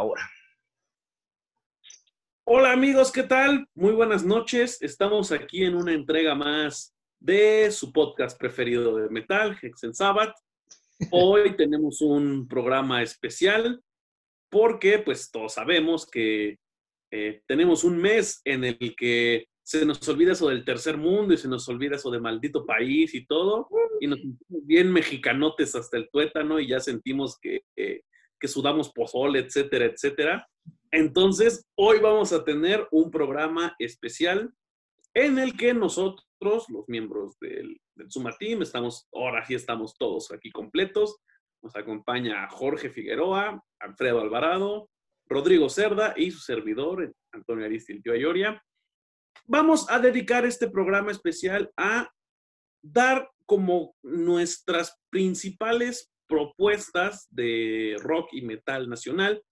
ahora. Hola amigos, ¿qué tal? Muy buenas noches. Estamos aquí en una entrega más de su podcast preferido de metal, Hexen Sabbath. Hoy tenemos un programa especial porque pues todos sabemos que eh, tenemos un mes en el que se nos olvida eso del tercer mundo y se nos olvida eso de maldito país y todo, y nos sentimos bien mexicanotes hasta el tuétano y ya sentimos que, que sudamos pozole, etcétera, etcétera. Entonces, hoy vamos a tener un programa especial en el que nosotros, los miembros del, del Suma Team, estamos, ahora sí estamos todos aquí completos. Nos acompaña Jorge Figueroa, Alfredo Alvarado, Rodrigo Cerda y su servidor, Antonio Aristil Ayoria. Vamos a dedicar este programa especial a dar como nuestras principales propuestas de rock y metal nacional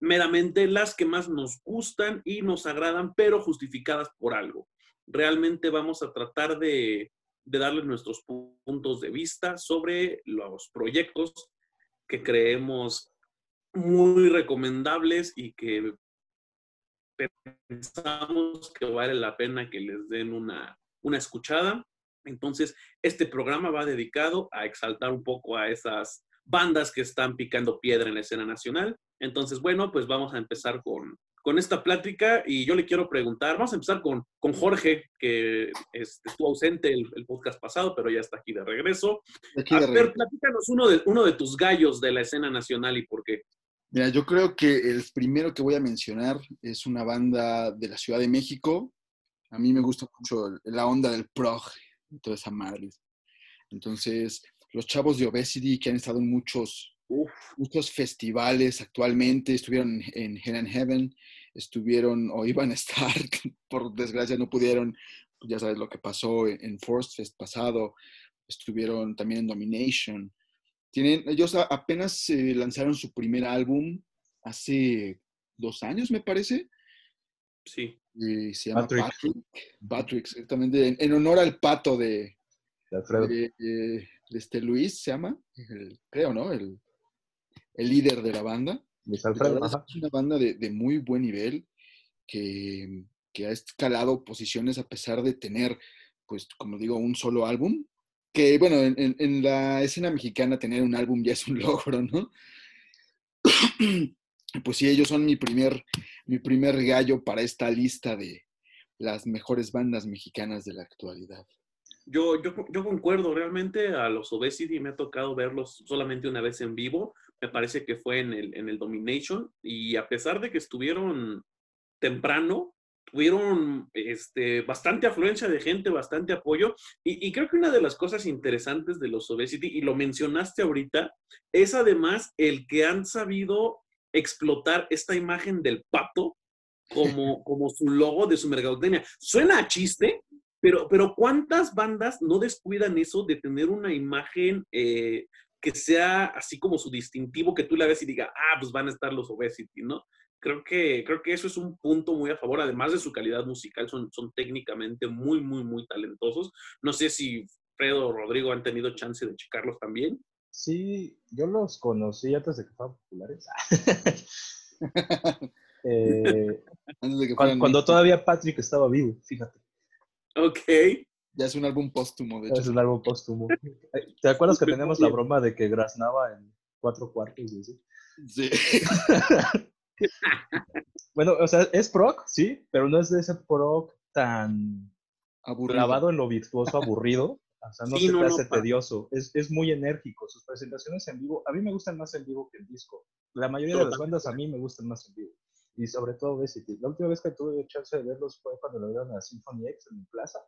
meramente las que más nos gustan y nos agradan, pero justificadas por algo. Realmente vamos a tratar de, de darles nuestros puntos de vista sobre los proyectos que creemos muy recomendables y que pensamos que vale la pena que les den una, una escuchada. Entonces, este programa va dedicado a exaltar un poco a esas bandas que están picando piedra en la escena nacional. Entonces, bueno, pues vamos a empezar con, con esta plática y yo le quiero preguntar, vamos a empezar con, con Jorge, que este, estuvo ausente el, el, podcast pasado, pero ya está aquí de regreso. Aquí de a ver, platícanos uno de, uno de tus gallos de la escena nacional y por qué. Mira, yo creo que el primero que voy a mencionar es una banda de la Ciudad de México. A mí me gusta mucho la onda del prog, toda esa madre. Entonces, los chavos de Obesity que han estado en muchos, muchos festivales actualmente, estuvieron en Hell and Heaven, estuvieron o iban a estar, por desgracia no pudieron, pues ya sabes lo que pasó en Force Fest pasado, estuvieron también en Domination. Tienen, ellos apenas eh, lanzaron su primer álbum hace dos años, me parece. Sí. Eh, se llama Patrick. Patrick, Patrick exactamente, en, en, honor al pato de, de Alfredo. De, de, este Luis se llama, el, creo, ¿no? El, el, líder de la banda. Luis Alfredo. Es una banda de, de muy buen nivel que, que, ha escalado posiciones a pesar de tener, pues, como digo, un solo álbum. Que, bueno, en, en, en la escena mexicana tener un álbum ya es un logro, ¿no? Pues sí, ellos son mi primer, mi primer gallo para esta lista de las mejores bandas mexicanas de la actualidad. Yo, yo, yo, concuerdo, realmente a los Obesity me ha tocado verlos solamente una vez en vivo, me parece que fue en el, en el Domination, y a pesar de que estuvieron temprano, tuvieron este, bastante afluencia de gente, bastante apoyo, y, y, creo que una de las cosas interesantes de los Obesity, y lo mencionaste ahorita, es además el que han sabido explotar esta imagen del pato como, como su logo de su mercadotecnia. Suena a chiste, pero, pero ¿cuántas bandas no descuidan eso de tener una imagen eh, que sea así como su distintivo, que tú la ves y diga, ah, pues van a estar los Obesity, ¿no? Creo que, creo que eso es un punto muy a favor, además de su calidad musical, son, son técnicamente muy, muy, muy talentosos. No sé si Fredo o Rodrigo han tenido chance de checarlos también. Sí, yo los conocí antes de que fueran populares. eh, antes de que cuando, cuando todavía Patrick estaba vivo, fíjate. Ok. Ya es un álbum póstumo, de hecho. Es un álbum póstumo. ¿Te acuerdas que tenemos la broma de que graznaba en cuatro cuartos? Y así? Sí. bueno, o sea, es prog, sí, pero no es de ese prog tan aburrido. clavado en lo virtuoso, aburrido. O sea, no sí, se no, te hace no, tedioso. Es, es, muy enérgico. Sus presentaciones en vivo, a mí me gustan más en vivo que en disco. La mayoría de las bandas a mí me gustan más en vivo y sobre todo Obesity. La última vez que tuve chance de verlos fue cuando lo vieron a Symphony X en Plaza.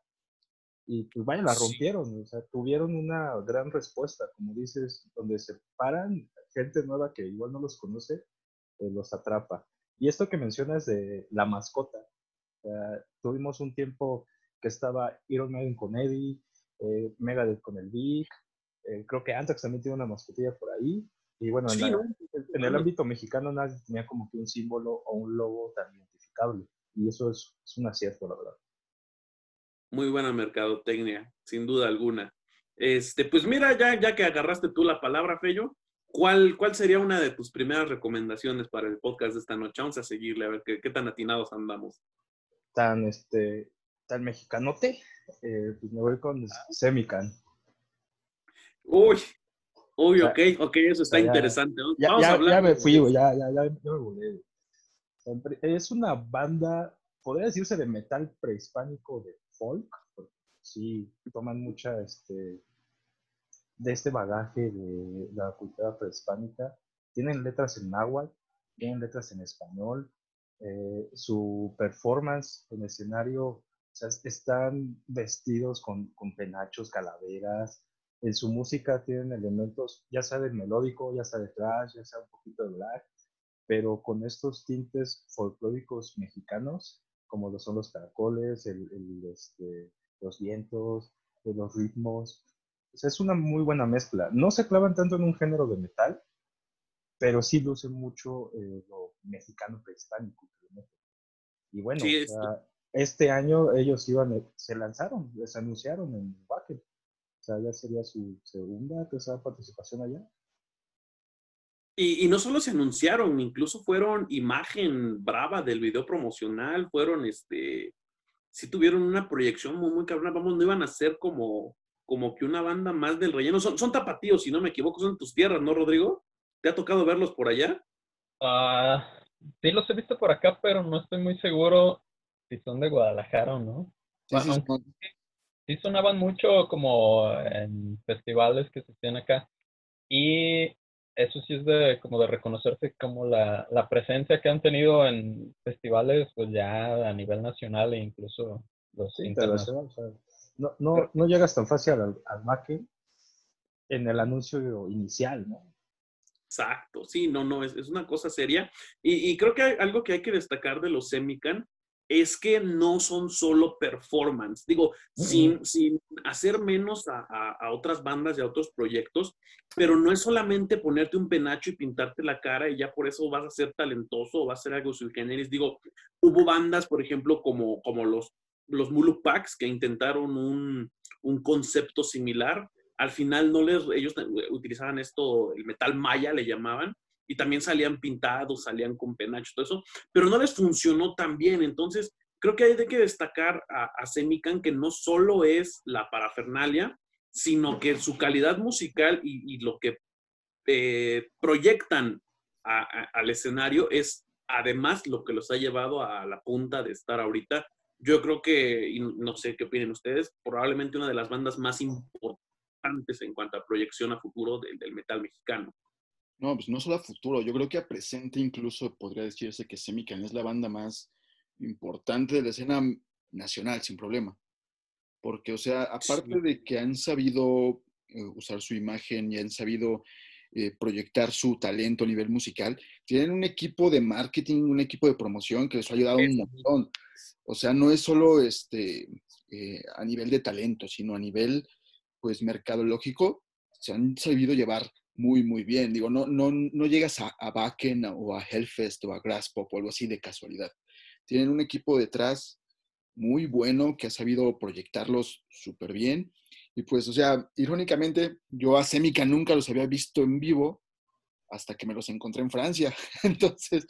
Y pues vaya, la rompieron, sí. o sea, tuvieron una gran respuesta, como dices, donde se paran, gente nueva que igual no los conoce, eh, los atrapa. Y esto que mencionas de la mascota, uh, tuvimos un tiempo que estaba Iron Maiden con Eddie, eh, Megadeth con el Vic, eh, creo que Anthrax también tiene una mascotilla por ahí, y bueno, sí, en, la, ¿no? en, el ámbito mexicano nadie tenía como que un símbolo o un logo tan identificable. Y eso es, es un acierto, la verdad. Muy buena mercadotecnia, sin duda alguna. Este, pues mira, ya, ya que agarraste tú la palabra, Fello, ¿cuál, ¿cuál sería una de tus primeras recomendaciones para el podcast de esta noche? Vamos a seguirle a ver qué, qué tan atinados andamos. Tan, este, tan mexicanote, eh, pues me voy con Semican. Uy, uy, ok, ok, eso está interesante. Ya, Vamos a hablar. Ya me fui, ya, ya, ya, ya me volé. Es una banda, podría decirse de metal prehispánico de folk, porque sí toman mucha este, de este bagaje de la cultura prehispánica. Tienen letras en náhuatl, tienen letras en español. Eh, su performance en escenario, o sea, están vestidos con, con penachos, calaveras. En su música tienen elementos, ya sea de melódico, ya sea de thrash, ya sea un poquito de black pero con estos tintes folclóricos mexicanos, como lo son los caracoles, el, este, los vientos, los ritmos. es una muy buena mezcla. No se clavan tanto en un género de metal, pero sí luce mucho eh, lo mexicano prehispánico. Y bueno, este año ellos iban, eh, se lanzaron, les anunciaron en Wacken. O sea, ya sería su segunda, tercera participación allá. Y, no solo se anunciaron, incluso fueron imagen brava del video promocional, fueron, este, sí tuvieron una proyección muy, muy cabrona, vamos, no iban a ser como, como que una banda más del relleno. Son, son tapatíos, si no me equivoco, son tus tierras, ¿no, Rodrigo? ¿Te ha tocado verlos por allá? Ah, sí los he visto por acá, pero no estoy muy seguro si son de Guadalajara o no. sí sonaban mucho como en festivales que se hacían acá. Y eso sí es de como de reconocerse como la, la, presencia que han tenido en festivales pues ya a nivel nacional e incluso los internacionales. no, no, no, llegas tan fácil al, al en el anuncio inicial, ¿no? Exacto, sí, no, no, es, es una cosa seria. Y, y, creo que hay algo que hay que destacar de los Semican es que no son solo performance. Digo, sin, sin, hacer menos a, a, otras bandas y a otros proyectos, pero no es solamente ponerte un penacho y pintarte la cara y ya por eso vas a ser talentoso o vas a ser algo sui generis. Digo, hubo bandas, por ejemplo, como, como los, los Mulu Packs que intentaron un, un concepto similar. Al final no les, ellos utilizaban esto, el metal maya le llamaban, y también salían pintados, salían con penacho, todo eso, pero no les funcionó tan bien. Entonces, creo que hay de que destacar a, Semican que no solo es la parafernalia, sino que su calidad musical y, lo que eh, proyectan al escenario es además lo que los ha llevado a la punta de estar ahorita. Yo creo que, y no sé qué opinen ustedes, probablemente una de las bandas más importantes en cuanto a proyección a futuro del metal mexicano. No, pues no solo a futuro, yo creo que a presente incluso podría decirse que Semican es la banda más importante de la escena nacional, sin problema. Porque, o sea, aparte de que han sabido eh, usar su imagen y han sabido eh, proyectar su talento a nivel musical, tienen un equipo de marketing, un equipo de promoción que les ha ayudado un montón. O sea, no es solo este, eh, a nivel de talento, sino a nivel, pues, mercadológico. Se han sabido llevar muy, muy bien. Digo, no, no, no llegas a, a o a Hellfest o a Grasspop o algo así de casualidad. Tienen un equipo detrás muy bueno que ha sabido proyectarlos súper bien. Y pues, o sea, irónicamente, yo a Semica nunca los había visto en vivo hasta que me los encontré en Francia. Entonces,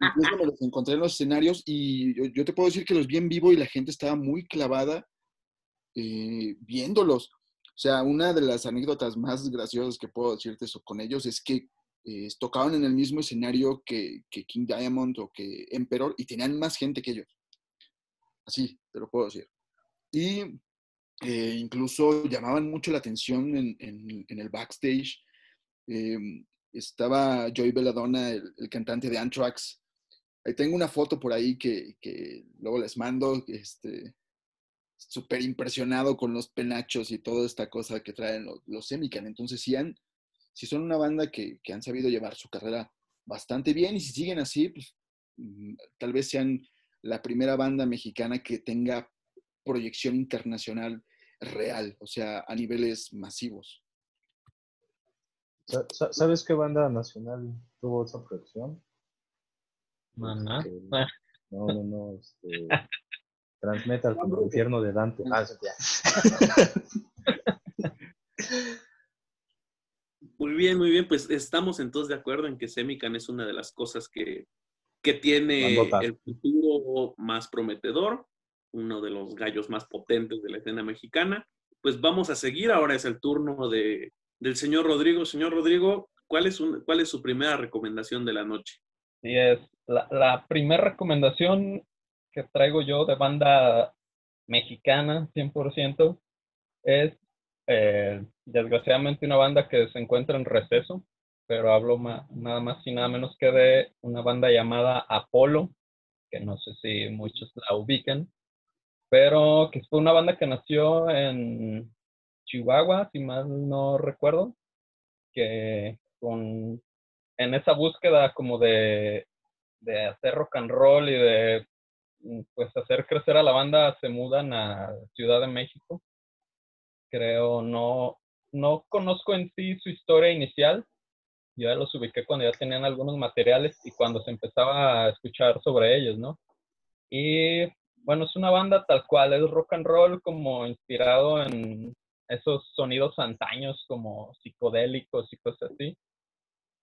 incluso me los encontré en los escenarios y yo, te puedo decir que los vi en vivo y la gente estaba muy clavada eh, viéndolos. O sea, una de las anécdotas más graciosas que puedo decirte con ellos es que eh, tocaban en el mismo escenario que, King Diamond o que Emperor y tenían más gente que ellos. Así, te lo puedo decir. Y eh, incluso llamaban mucho la atención en, el backstage. Em, estaba Joey Belladonna, el, el, cantante de Anthrax. Ahí tengo una foto por ahí que, que luego les mando. Este, súper impresionado con los penachos y toda esta cosa que traen los, los Semican. Entonces, si, han, si son una banda que, que, han sabido llevar su carrera bastante bien y si siguen así, pues mm, tal vez sean la primera banda mexicana que tenga proyección internacional real, o sea, a niveles masivos. ¿Sabes qué banda nacional tuvo esa proyección? Maná. no, no, no. Este, Transmetal como el infierno de Dante. Ah, Muy bien, muy bien. Pues estamos entonces de acuerdo en que Semican es una de las cosas que, que tiene el futuro más prometedor, uno de los gallos más potentes de la escena mexicana. Pues vamos a seguir. Ahora es el turno de, del señor Rodrigo. Señor Rodrigo, ¿cuál es, cuál es su primera recomendación de la noche? Sí, es la, la primera recomendación que traigo yo de banda mexicana, 100%, es eh, desgraciadamente una banda que se encuentra en receso, pero hablo nada más y nada menos que de una banda llamada Apolo, que no sé si muchos la ubican, pero que fue una banda que nació en Chihuahua, si mal no recuerdo, que con, en esa búsqueda como de, de hacer rock and roll y de pues hacer crecer a la banda se mudan a Ciudad de México creo, no, no conozco en sí su historia inicial. Yo ya los ubiqué cuando ya tenían algunos materiales y cuando se empezaba a escuchar sobre ellos, ¿no? Y bueno, es una banda tal cual, es rock and roll como inspirado en esos sonidos antaños como psicodélicos y cosas así.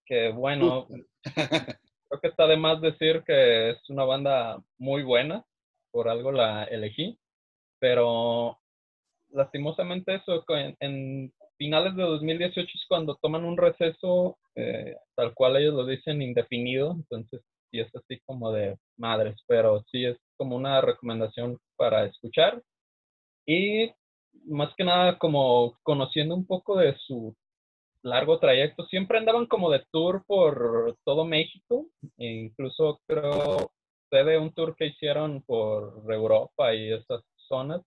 Que bueno, creo que está de más decir que es una banda muy buena, por algo la elegí, pero lastimosamente eso, en, finales de 2018 es cuando toman un receso, eh, tal cual ellos lo dicen, indefinido, entonces sí es así como de madres, pero sí es como una recomendación para escuchar. Y más que nada como conociendo un poco de su largo trayecto, siempre andaban como de tour por todo México, e incluso creo de un tour que hicieron por Europa y esas zonas,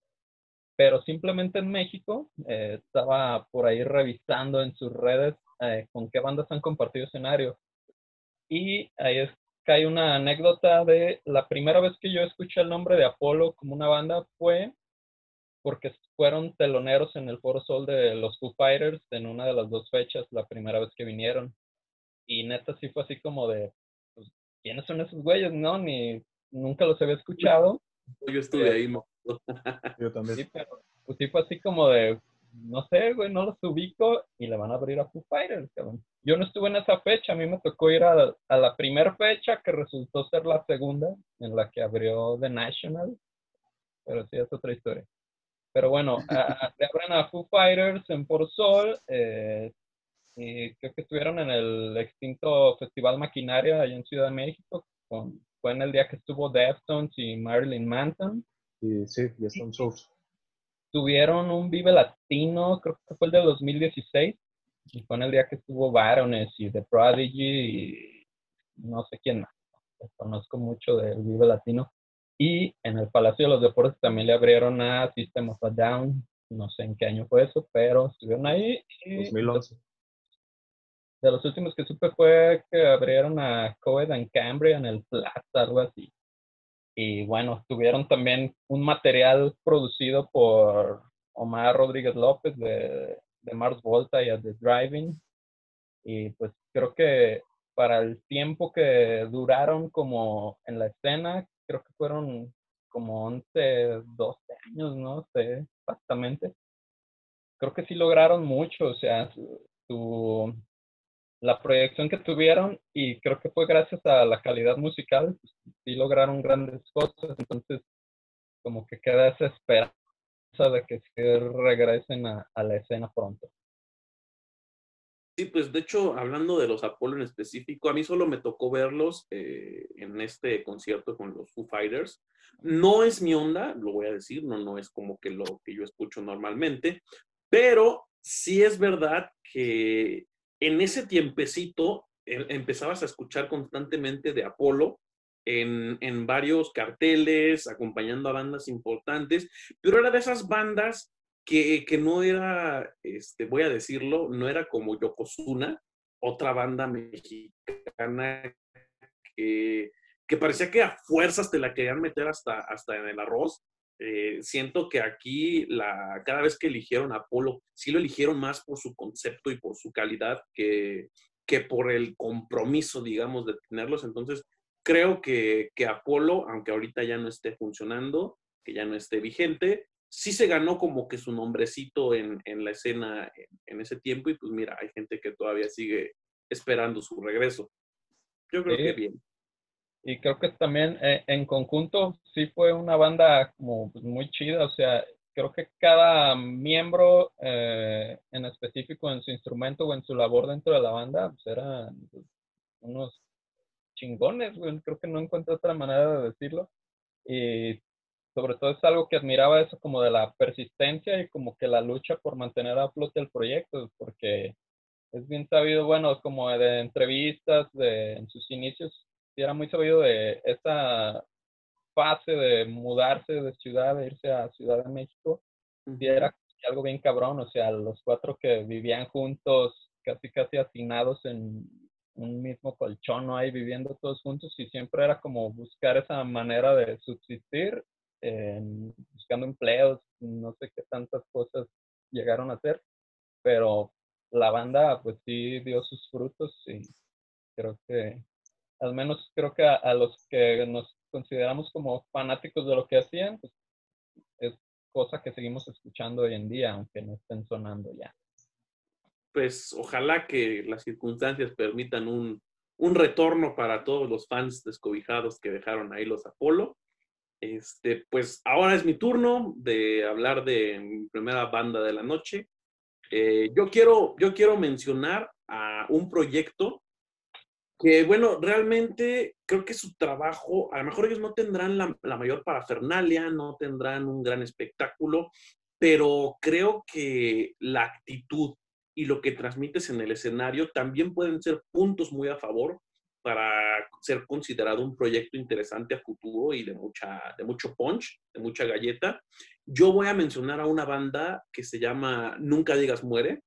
pero simplemente en México eh, estaba por ahí revisando en sus redes eh, con qué bandas han compartido escenario. Y ahí es que hay una anécdota de la primera vez que yo escuché el nombre de Apolo como una banda fue porque fueron teloneros en el Foro Sol de los Foo Fighters en una de las dos fechas, la primera vez que vinieron. Y neta sí fue así como de, pues, ¿quiénes son esos güeyes? No, ni nunca los había escuchado. Yo estuve ahí, ¿no? Yo también. Sí, pero pues sí fue así como de, no sé, güey, no los ubico y le van a abrir a Foo Fighters, cabrón. Yo no estuve en esa fecha, a mí me tocó ir a, a la primera fecha que resultó ser la segunda, en la que abrió The National, pero sí es otra historia. Pero bueno, le abren a Foo Fighters en Por Sol, eh, y creo que estuvieron en el extinto Festival Maquinaria allá en Ciudad de México, fue en el día que estuvo Deftones y Marilyn Manson. Y sí, y Stone. Tuvieron un Vive Latino, creo que fue el de 2016, y fue en el día que estuvo Baroness y The Prodigy y no sé quién más. Conozco mucho del Vive Latino. Y en el Palacio de los Deportes también le abrieron a System of a Down. No sé en qué año fue eso, pero estuvieron ahí. 2011. De los últimos que supe fue que abrieron a Coed en Cambria en el Plaza, algo así. Y bueno, tuvieron también un material producido por Omar Rodríguez López de, de Mars Volta y The Driving. Y pues creo que para el tiempo que duraron como en la escena, creo que fueron como 11, 12 años, no sé exactamente. Creo que sí lograron mucho, o sea, su, la proyección que tuvieron y creo que fue gracias a la calidad musical, pues, sí lograron grandes cosas, entonces como que queda esa esperanza de que se regresen a, la escena pronto. Sí, pues de hecho, hablando de los Apolo en específico, a mí solo me tocó verlos eh, en este concierto con los Foo Fighters. No es mi onda, lo voy a decir, no, no es como que lo que yo escucho normalmente, pero sí es verdad que en ese tiempecito em, empezabas a escuchar constantemente de Apolo en, varios carteles, acompañando a bandas importantes, pero era de esas bandas que, no era, este, voy a decirlo, no era como Yokozuna, otra banda mexicana que, parecía que a fuerzas te la querían meter hasta, hasta en el arroz. Eh, siento que aquí, la, cada vez que eligieron a Apolo, sí lo eligieron más por su concepto y por su calidad que, que por el compromiso, digamos, de tenerlos. Entonces, creo que, que Apolo, aunque ahorita ya no esté funcionando, que ya no esté vigente, sí se ganó como que su nombrecito en, la escena en, ese tiempo y pues mira, hay gente que todavía sigue esperando su regreso. Yo creo que bien. Y creo que también eh, en conjunto sí fue una banda como pues, muy chida, o sea, creo que cada miembro eh, en específico en su instrumento o en su labor dentro de la banda, pues eran pues, unos chingones, creo que no encuentro otra manera de decirlo. Y sobre todo es algo que admiraba eso como de la persistencia y como que la lucha por mantener a flote el proyecto, porque es bien sabido, bueno, como de entrevistas de, en sus inicios, era muy sabido de esa fase de mudarse de ciudad, de irse a Ciudad de México, y era algo bien cabrón, o sea, los cuatro que vivían juntos, casi casi hacinados en un mismo colchón, ¿no? Ahí viviendo todos juntos y siempre era como buscar esa manera de subsistir, buscando empleos, no sé qué tantas cosas llegaron a hacer, pero la banda pues sí dio sus frutos y creo que, al menos creo que a, los que nos consideramos como fanáticos de lo que hacían, pues es cosa que seguimos escuchando hoy en día, aunque no estén sonando ya. Pues ojalá que las circunstancias permitan un, un retorno para todos los fans descobijados que dejaron ahí los Apolo. Este, pues ahora es mi turno de hablar de mi primera banda de la noche. Eh, yo, quiero, yo quiero mencionar a un proyecto que, bueno, realmente creo que su trabajo, a lo mejor ellos no tendrán la, la mayor parafernalia, no tendrán un gran espectáculo, pero creo que la actitud y lo que transmites en el escenario también pueden ser puntos muy a favor para ser considerado un proyecto interesante a futuro y de, mucha, de mucho punch, de mucha galleta. Yo voy a mencionar a una banda que se llama Nunca Digas Muere.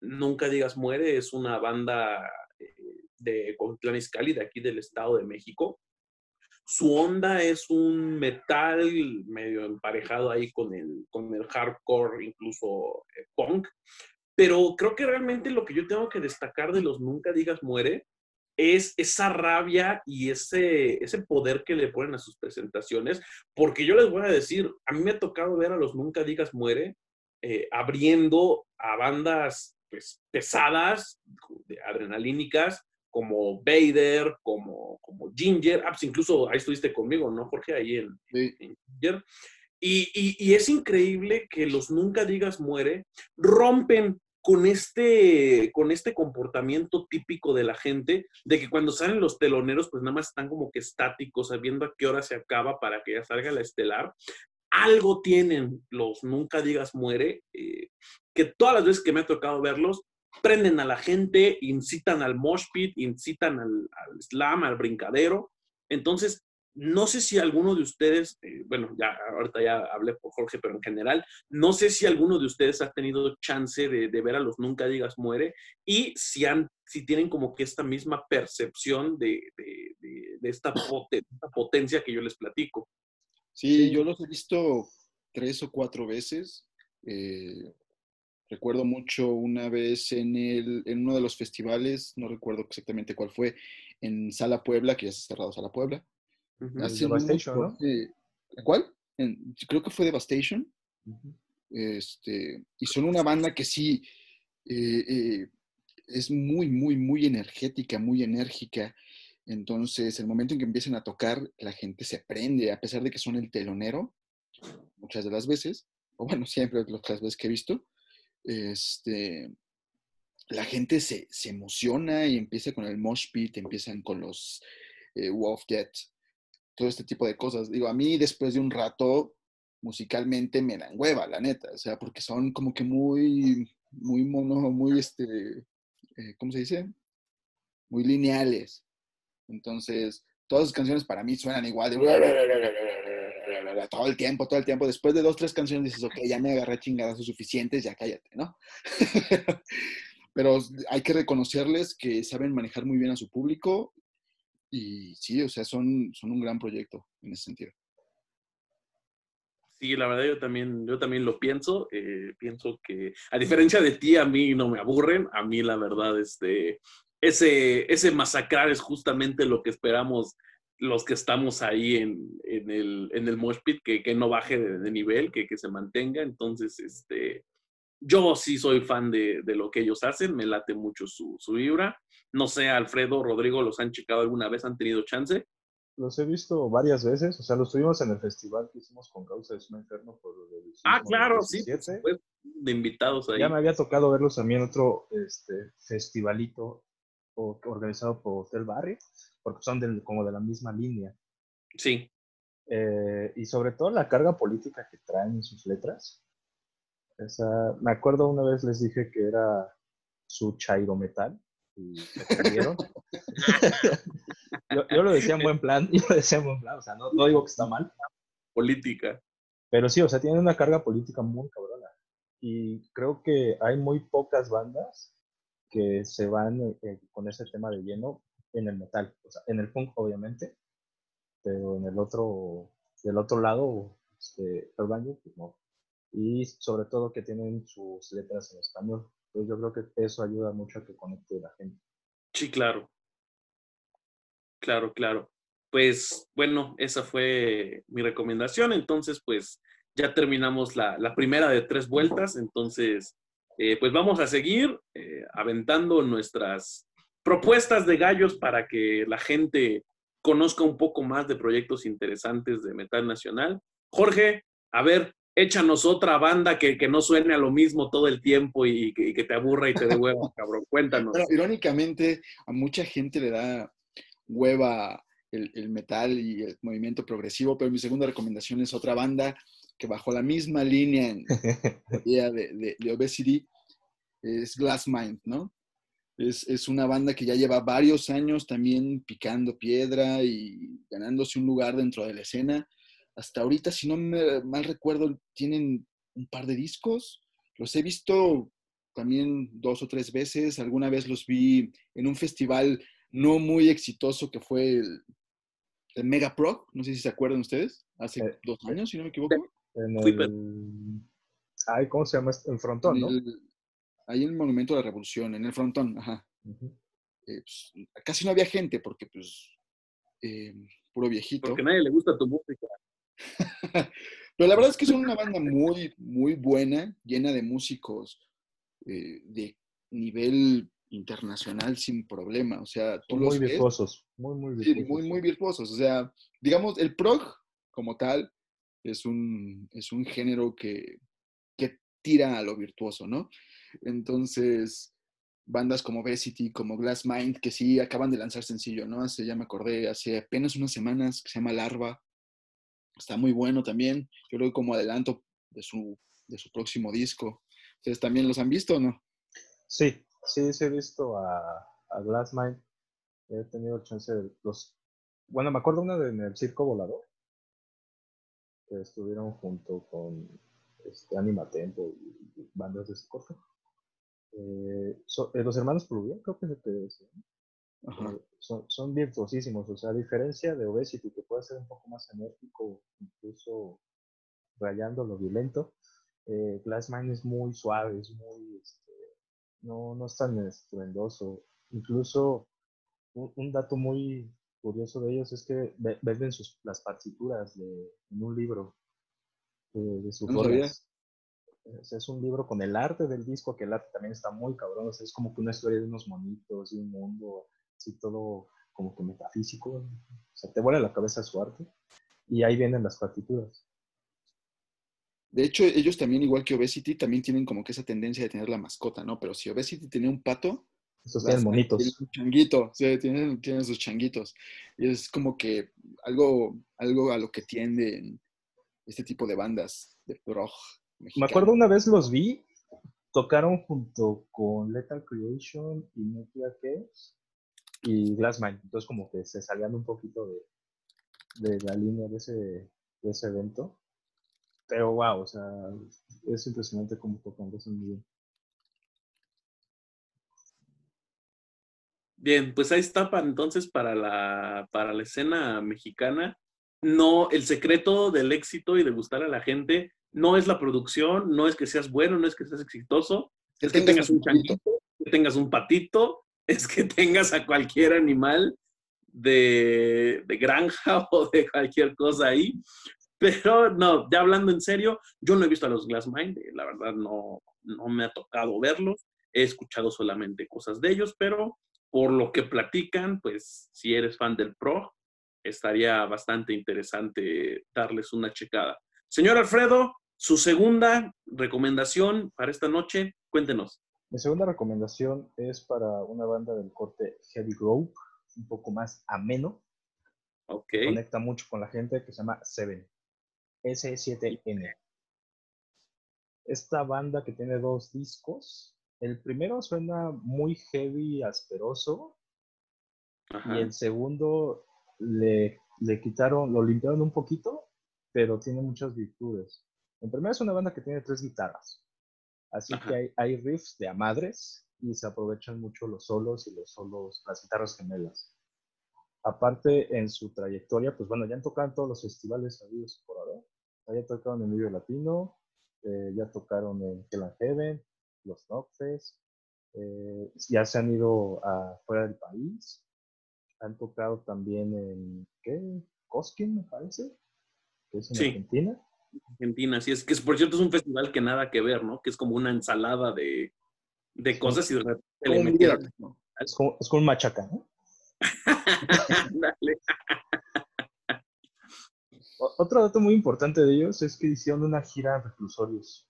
Nunca Digas Muere es una banda eh, de Contlán Izcalli, de aquí del Estado de México. Su onda es un metal medio emparejado ahí con el, con el hardcore, incluso eh, punk. Pero creo que realmente lo que yo tengo que destacar de los Nunca Digas Muere es esa rabia y ese, ese poder que le ponen a sus presentaciones, porque yo les voy a decir, a mí me ha tocado ver a los Nunca Digas Muere eh, abriendo a bandas pues, pesadas, adrenalínicas, como Vader, como, como Ginger, ah, pues incluso ahí estuviste conmigo, ¿no, Jorge? Ahí en, Ginger. Y, y, y, es increíble que los Nunca Digas Muere rompen con este, con este comportamiento típico de la gente, de que cuando salen los teloneros, pues nada más están como que estáticos, sabiendo a qué hora se acaba para que ya salga la estelar. Algo tienen los Nunca Digas Muere, eh, que todas las veces que me ha tocado verlos, prenden a la gente, incitan al mosh pit, incitan al, al slam, al brincadero. Entonces, no sé si alguno de ustedes, eh, bueno, ya ahorita ya hablé por Jorge, pero en general, no sé si alguno de ustedes ha tenido chance de, ver a los Nunca Digas Muere y si, han, si tienen como que esta misma percepción de, esta, potencia que yo les platico. Sí, yo los he visto tres o cuatro veces. Eh, recuerdo mucho una vez en, el, en uno de los festivales, no recuerdo exactamente cuál fue, en Sala Puebla, que ya se ha cerrado Sala Puebla Devastation, ¿Cuál? creo que fue Devastation. este, y son una banda que sí eh, eh, es muy, muy, muy energética, muy enérgica. Entonces, el momento en que empiezan a tocar, la gente se prende, a pesar de que son el telonero, muchas de las veces, o bueno, siempre las veces que he visto, este, la gente se, se emociona y empieza con el mosh pit, empiezan con los eh, Wolf Jets, todo este tipo de cosas. Digo, a mí después de un rato, musicalmente me dan hueva, la neta, o sea, porque son como que muy, muy mono, muy, este, eh, ¿cómo se dice? Muy lineales. Entonces, todas sus canciones para mí suenan igual, de todo el tiempo, todo el tiempo. Después de dos, tres canciones dices, ok, ya me agarré chingadas suficientes, ya cállate, ¿no? Pero hay que reconocerles que saben manejar muy bien a su público y sí, o sea, son, son un gran proyecto en ese sentido. Sí, la verdad yo también, yo también lo pienso. Eh, pienso que, a diferencia de ti, a mí no me aburren. A mí, la verdad, este, ese, ese masacrar es justamente lo que esperamos los que estamos ahí en, el, en el mosh pit, que, no baje de, nivel, que, que, se mantenga. Entonces, este, yo sí soy fan de, lo que ellos hacen, me late mucho su, su, vibra. No sé, Alfredo, Rodrigo, ¿los han checado alguna vez? ¿Han tenido chance? Los he visto varias veces, o sea, los tuvimos en el festival que hicimos con Causa de Suma Inferno por Ah, claro, sí, de invitados ahí. Ya me había tocado verlos también en otro este, festivalito organizado por Hotel Barry, porque son como de la misma línea. Sí. Eh, y sobre todo la carga política que traen en sus letras. me acuerdo una vez les dije que era su chairo metal y me yo, yo, lo decía en buen plan, yo lo decía en buen plan, o sea, no, no digo que está mal. Política. Pero sí, o sea, tiene una carga política muy cabrona. Y creo que hay muy pocas bandas que se van eh, eh, con ese tema de lleno en el metal, o sea, en el punk obviamente, pero en el otro, del otro lado, este, el baño, pues no. Y sobre todo que tienen sus letras en español. Yo creo que eso ayuda mucho a que conecte la gente. Sí, claro. Claro, claro. Pues bueno, esa fue mi recomendación. Entonces, pues ya terminamos la, la primera de tres vueltas. Entonces, eh, pues vamos a seguir eh, aventando nuestras propuestas de gallos para que la gente conozca un poco más de proyectos interesantes de Metal Nacional. Jorge, a ver, échanos otra banda que, no suene a lo mismo todo el tiempo y, que, te aburra y te dé hueva, cabrón. Cuéntanos. irónicamente, a mucha gente le da hueva el, el, metal y el movimiento progresivo, pero mi segunda recomendación es otra banda que bajo la misma línea en, de, de, Obesity es Glass Mind, ¿no? Es, es, una banda que ya lleva varios años también picando piedra y ganándose un lugar dentro de la escena. Hasta ahorita, si no me mal recuerdo, tienen un par de discos. Los he visto también dos o tres veces. Alguna vez los vi en un festival no muy exitoso que fue el, Mega Pro. No sé si se acuerdan ustedes. Hace eh, dos años, si no me equivoco. En el... Ay, ¿cómo se llama? En frontón, ¿no? ahí en el Monumento de la Revolución, en el frontón, ajá. Eh, pues, casi no había gente porque, pues, eh, puro viejito. Porque a nadie le gusta tu música. Pero la verdad es que son una banda muy, muy buena, llena de músicos eh, de nivel internacional sin problema. O sea, tú muy virtuosos, muy, muy virtuosos. muy, muy virtuosos. O sea, digamos, el prog como tal es un, es un género que, que tira a lo virtuoso, ¿no? Entonces, bandas como Obesity, como Glass Mind, que sí acaban de lanzar sencillo, ¿no? Hace, ya me acordé, hace apenas unas semanas, que se llama Larva. Está muy bueno también. Yo creo que como adelanto de su, de su próximo disco. ¿Ustedes también los han visto o no? Sí, sí, sí he visto a, a Glass Mind. He tenido chance de los... Bueno, me acuerdo una de en el Circo Volador, que estuvieron junto con este, Anima Tempo y bandas de ese corto. Eh, eh, los hermanos Pluvial, creo que se te decía. Eh, son, son, virtuosísimos, o sea, a diferencia de Obesity, que puede ser un poco más enérgico, incluso rayando lo violento, eh, Glassmine es muy suave, es muy, este, no, no es tan estruendoso. Incluso un, dato muy curioso de ellos es que venden sus, las partituras de, en un libro de, de sus es un libro con el arte del disco, que el arte también está muy cabrón. es como que una historia de unos monitos, y un mundo, así todo como que metafísico. O sea, te vuela la cabeza su arte. Y ahí vienen las partituras. De hecho, ellos también, igual que Obesity, también tienen como que esa tendencia de tener la mascota, ¿no? Pero si Obesity tenía un pato, esos tienen monitos. Tienen un changuito, sí, tienen, tienen sus changuitos. Y es como que algo, algo a lo que tienden este tipo de bandas de prog me acuerdo una vez los vi, tocaron junto con Lethal Creation y Nuclear Chaos y Glassmine. Entonces como que se salían un poquito de, de la línea de ese, de ese evento. Pero wow, o sea, es impresionante cómo tocan, eso muy bien. Bien, pues ahí está para, entonces para la, para la escena mexicana. No, el secreto del éxito y de gustar a la gente no es la producción, no es que seas bueno, no es que seas exitoso, es que tengas un changuito, que tengas un patito, es que tengas a cualquier animal de, granja o de cualquier cosa ahí. Pero no, ya hablando en serio, yo no he visto a los Glassmind, la verdad no, no me ha tocado verlos, he escuchado solamente cosas de ellos, pero por lo que platican, pues si eres fan del Pro, estaría bastante interesante darles una checada. Señor Alfredo, su segunda recomendación para esta noche, cuéntenos. Mi segunda recomendación es para una banda del corte Heavy Groove, un poco más ameno. Ok. Conecta mucho con la gente que se llama Seven. S7N. Esta banda que tiene dos discos. El primero suena muy heavy, asperoso. Y el segundo le, le quitaron, lo limpiaron un poquito, pero tiene muchas virtudes. En primero es una banda que tiene tres guitarras. Así que hay, hay, riffs de a madres y se aprovechan mucho los solos y los solos, las guitarras gemelas. Aparte, en su trayectoria, pues bueno, ya han tocado en todos los festivales habidos por ahora. Ya tocaron en Medio Latino, eh, ya tocaron en Hell and Heaven, los Knockfest, eh, ya se han ido a fuera del país, han tocado también en, ¿qué? Cosquín, me parece, que es en Argentina. Argentina, sí, es que por cierto es un festival que nada que ver, ¿no? Que es como una ensalada de, de cosas y de repente le metieron. Es como, es como un machaca, ¿no? Dale. Otro dato muy importante de ellos es que hicieron una gira en reclusorios,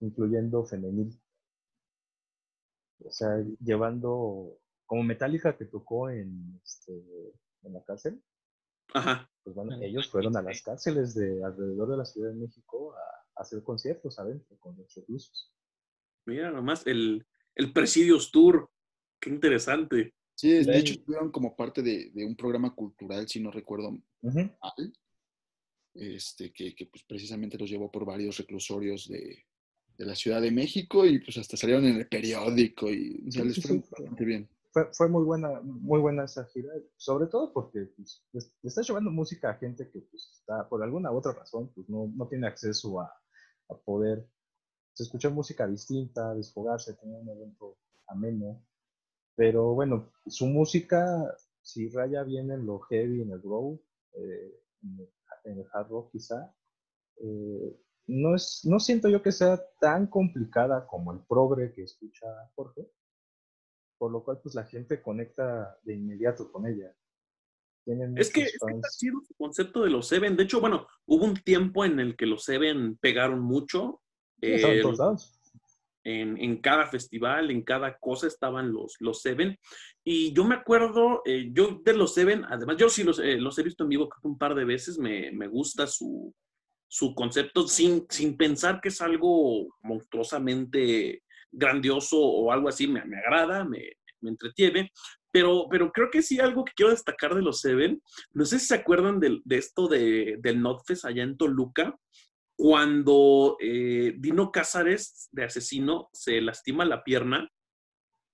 incluyendo femenil. O sea, llevando como Metallica que tocó en, este, en la cárcel. Ajá. Pues bueno, ellos fueron a las cárceles de alrededor de la Ciudad de México a, hacer conciertos adentro con los reclusos. Mira, nomás el, el Presidios Tour. Qué interesante. Sí, de hecho estuvieron como parte de, de, un programa cultural, si no recuerdo mal este, que, pues precisamente los llevó por varios reclusorios de, la Ciudad de México y pues hasta salieron en el periódico y les fue bastante bien. Fue, muy buena, muy buena esa gira, sobre todo porque pues, le está llevando música a gente que pues, está, por alguna u otra razón, pues no, no tiene acceso a, a poder escuchar música distinta, desfogarse, tener un evento ameno. Pero bueno, su música, si raya bien en lo heavy, en el grow, eh, en el hard rock quizá, eh, no, es, no siento yo que sea tan complicada como el progre que escucha Jorge, por lo cual pues la gente conecta de inmediato con ella. es que, es ha sido su concepto de los Seven. De hecho, bueno, hubo un tiempo en el que los Seven pegaron mucho. Eh, en, en, cada festival, en cada cosa estaban los, los Seven. Y yo me acuerdo, eh, yo de los Seven, además yo sí los, eh, los he visto en vivo un par de veces, me, me gusta su, su, concepto sin, sin pensar que es algo monstruosamente grandioso o algo así, me, me agrada, me, me entretiene. Pero, pero creo que sí algo que quiero destacar de los Seven, no sé si se acuerdan de, de esto de, del Notfest allá en Toluca, cuando eh, Dino Cázares, de asesino, se lastima la pierna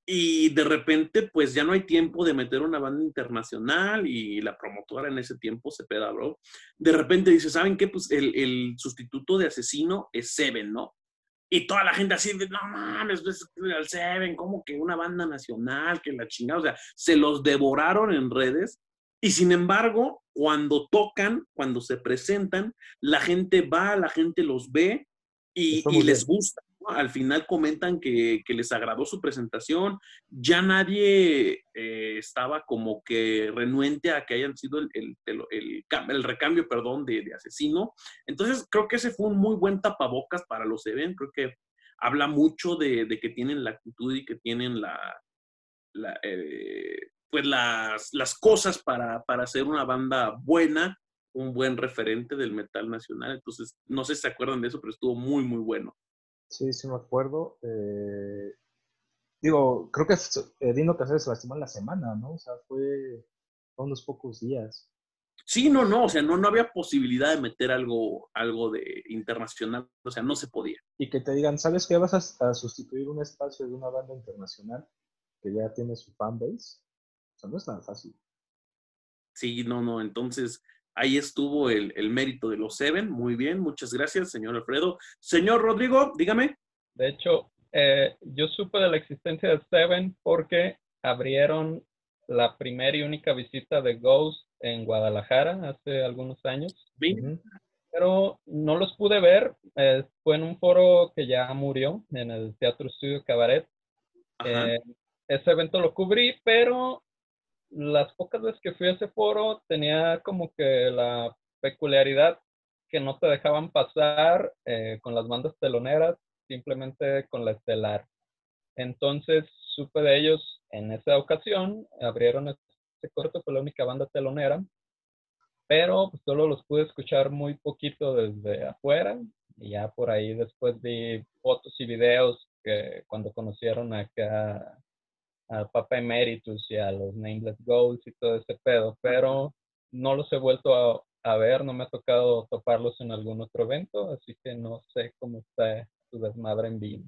y de repente pues ya no hay tiempo de meter una banda internacional y la promotora en ese tiempo se peda, bro. De repente dice, ¿saben qué? Pues el, el sustituto de asesino es Seven, ¿no? Y toda la gente así, no mames, pues, el Seven, como que una banda nacional, que la chingada, o sea, se los devoraron en redes y sin embargo, cuando tocan, cuando se presentan, la gente va, la gente los ve y, les gusta. Al final comentan que, les agradó su presentación. Ya nadie eh, estaba como que renuente a que hayan sido el, recambio perdón, de, asesino. Entonces, creo que ese fue un muy buen tapabocas para los eventos. Creo que habla mucho de, que tienen la actitud y que tienen la, eh, pues las, cosas para, para hacer una banda buena, un buen referente del metal nacional. Entonces, no sé si se acuerdan de eso, pero estuvo muy, muy bueno. Sí, sí me acuerdo. Eh, digo, creo que eh, Dino Casares se lastimó en la semana, ¿no? O sea, fue unos pocos días. Sí, no, no, o sea, no, no había posibilidad de meter algo, algo de internacional, o sea, no se podía. Y que te digan, ¿sabes qué? Vas a, a sustituir un espacio de una banda internacional que ya tiene su fanbase no es tan fácil. Sí, no, no. Entonces, ahí estuvo el, mérito de los Seven. Muy bien, muchas gracias, señor Alfredo. Señor Rodrigo, dígame. De hecho, eh, yo supe de la existencia de Seven porque abrieron la primera y única visita de Ghost en Guadalajara hace algunos años. Pero no los pude ver. Eh, fue en un foro que ya murió, en el Teatro Estudio Cabaret. Eh, ese evento lo cubrí, pero las pocas veces que fui a ese foro tenía como que la peculiaridad que no te dejaban pasar eh, con las bandas teloneras, simplemente con la estelar. Entonces supe de ellos en esa ocasión, abrieron este corto, fue la única banda telonera, pero pues, solo los pude escuchar muy poquito desde afuera y ya por ahí después vi fotos y videos que cuando conocieron acá al Papa Emeritus y a los Nameless Goals y todo ese pedo, pero no los he vuelto a, a, ver, no me ha tocado toparlos en algún otro evento, así que no sé cómo está su desmadre en vivo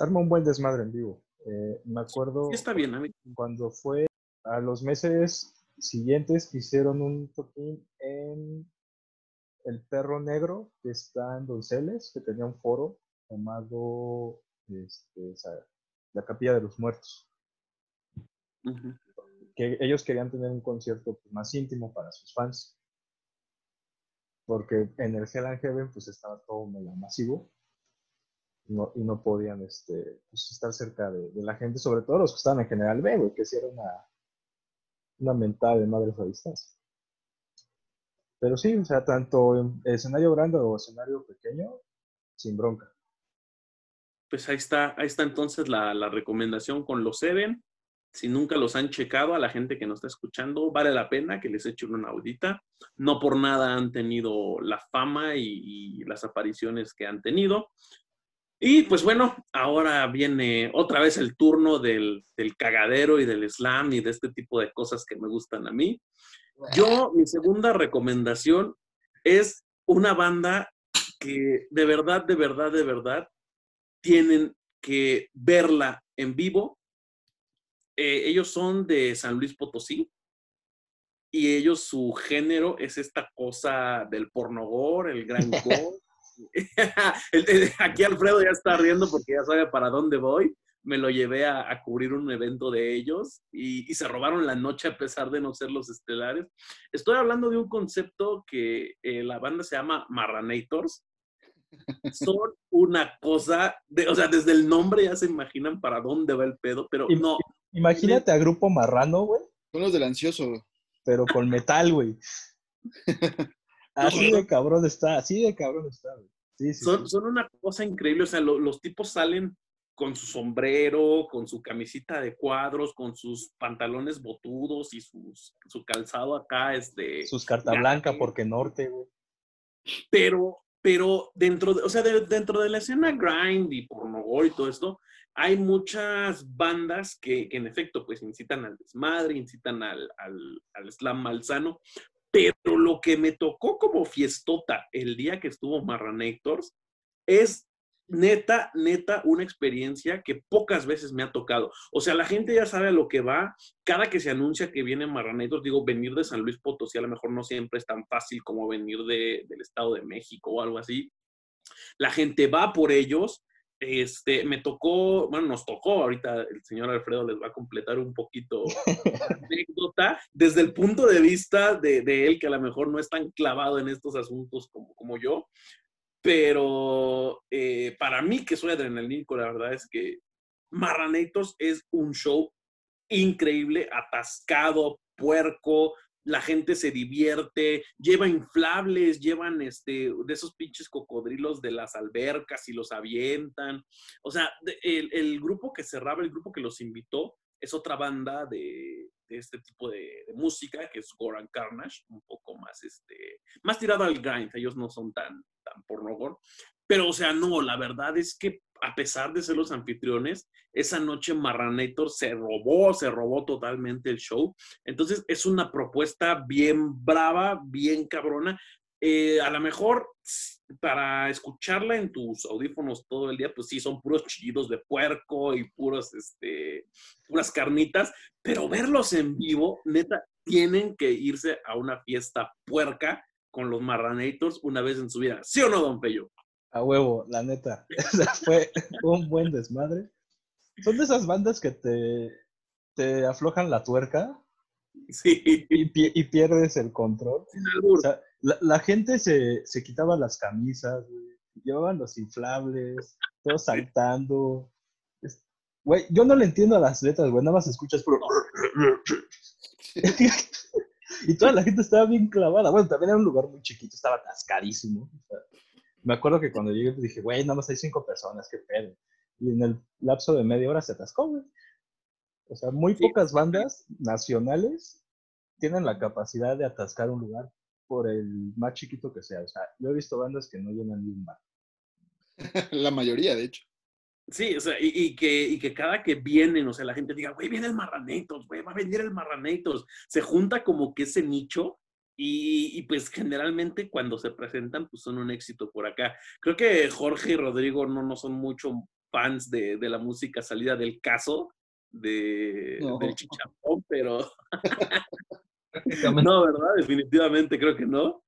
arma un buen desmadre en vivo. Eh, me acuerdo. está bien, Cuando fue a los meses siguientes, hicieron un toquín en El Perro Negro, que está en Donceles, que tenía un foro llamado este, La Capilla de los Muertos. Que ellos querían tener un concierto pues, más íntimo para sus fans. Porque en el Hell and Heaven pues estaba todo medio masivo no, y no podían este, pues, estar cerca de, la gente, sobre todo los que estaban en General B, que sí era una, una mentada de madres a distancia. Pero sí, o sea, tanto en escenario grande o escenario pequeño, sin bronca. Pues ahí está, ahí está entonces la, la recomendación con los Seven. Si nunca los han checado, a la gente que nos está escuchando, vale la pena que les echen una audita. No por nada han tenido la fama y, y las apariciones que han tenido. Y pues bueno, ahora viene otra vez el turno del, cagadero y del slam y de este tipo de cosas que me gustan a mí. Yo, mi segunda recomendación es una banda que de verdad, de verdad, de verdad tienen que verla en vivo. Eh, ellos son de San Luis Potosí y ellos su género es esta cosa del pornogor, el gran gore. Aquí Alfredo ya está riendo porque ya sabe para dónde voy. Me lo llevé a, cubrir un evento de ellos y, se robaron la noche a pesar de no ser los estelares. Estoy hablando de un concepto que eh, la banda se llama Marranators. Son una cosa, de, o sea, desde el nombre ya se imaginan para dónde va el pedo, pero no. Imagínate a Grupo Marrano, güey. Son los del ansioso. Pero con metal, güey. Así de cabrón está, así de cabrón está. son, son una cosa increíble, o sea, los tipos salen con su sombrero, con su camisita de cuadros, con sus pantalones botudos y sus, su calzado acá, este... Sus carta blanca porque norte, güey. Pero, pero dentro de, o sea, dentro de la escena grind y porno y todo esto, hay muchas bandas que, en efecto pues incitan al desmadre, incitan al, al, al slam malsano, pero lo que me tocó como fiestota el día que estuvo Marranators es neta, neta, una experiencia que pocas veces me ha tocado. O sea, la gente ya sabe a lo que va. Cada que se anuncia que viene Marranators, digo, venir de San Luis Potosí a lo mejor no siempre es tan fácil como venir de, del Estado de México o algo así. La gente va por ellos este, me tocó, bueno, nos tocó, ahorita el señor Alfredo les va a completar un poquito la anécdota, desde el punto de vista de, él, que a lo mejor no es tan clavado en estos asuntos como, como yo, pero eh, para mí, que soy adrenalínico, la verdad es que Marranators es un show increíble, atascado, puerco, la gente se divierte, lleva inflables, llevan este, de esos pinches cocodrilos de las albercas y los avientan. O sea, el, grupo que cerraba, el grupo que los invitó, es otra banda de, este tipo de, música, que es Goran Carnage, un poco más, este, más tirado al grind, ellos no son tan, tan pornogor. Pero, o sea, no, la verdad es que a pesar de ser los anfitriones, esa noche Marranator se robó, se robó totalmente el show. Entonces es una propuesta bien brava, bien cabrona. Eh, a lo mejor para escucharla en tus audífonos todo el día, pues sí, son puros chillidos de puerco y puros, este, puras carnitas, pero verlos en vivo, neta, tienen que irse a una fiesta puerca con los Marranators una vez en su vida. ¿Sí o no, don Pello? A huevo, la neta. fue un buen desmadre. Son de esas bandas que te, te aflojan la tuerca Sí. y, pierdes el control. O sea, la, gente se, se, quitaba las camisas, llevaban los inflables, todos saltando. Güey, yo no le entiendo a las letras, güey, nada más escuchas. y toda la gente estaba bien clavada. Bueno, también era un lugar muy chiquito, estaba atascadísimo. me acuerdo que cuando llegué pues, dije, güey, nada más hay cinco personas, qué pedo. Y en el lapso de media hora se atascó, güey. O sea, muy pocas bandas nacionales tienen la capacidad de atascar un lugar por el más chiquito que sea. O sea, yo he visto bandas que no llenan ni un bar. La mayoría, de hecho. Sí, o sea, y, que, y que cada que vienen, o sea, la gente diga, güey, viene el Marranetos, güey, va a venir el Marranetos. Se junta como que ese nicho y, y, pues generalmente cuando se presentan, pues son un éxito por acá. Creo que Jorge y Rodrigo no, no son mucho fans de, de la música salida del caso de, del chicharrón, pero... no, ¿verdad? Definitivamente creo que no.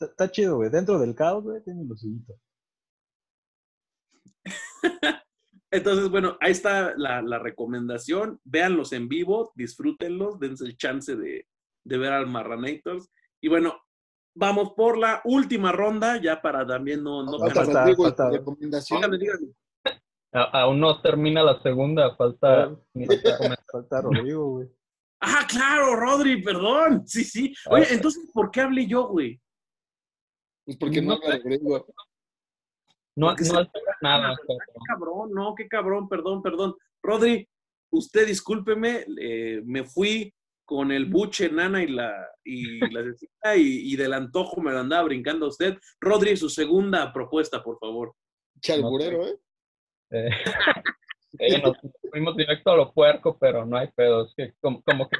está, chido, güey. Dentro del caos, güey, tiene los Entonces, bueno, ahí está la, recomendación. Véanlos en vivo, disfrútenlos, dense el chance de, ver al Marranators. Y bueno, vamos por la última ronda, ya para también no... no falta, recomendación. aún no termina la segunda, falta... falta Rodrigo, güey. Ah, claro, Rodri, perdón. Sí, sí. Oye, ah, entonces, ¿por qué hablé yo, güey? Pues porque no, no Rodrigo. No, no nada. Qué cabrón, no, qué cabrón, perdón, perdón. Rodri, usted discúlpeme, eh, me fui con el buche nana y la y la y, y, del antojo me la andaba brincando a usted. Rodri, su segunda propuesta, por favor. Chalburero, ¿eh? eh nos fuimos directo a lo puerco, pero no hay pedo. Es que como, que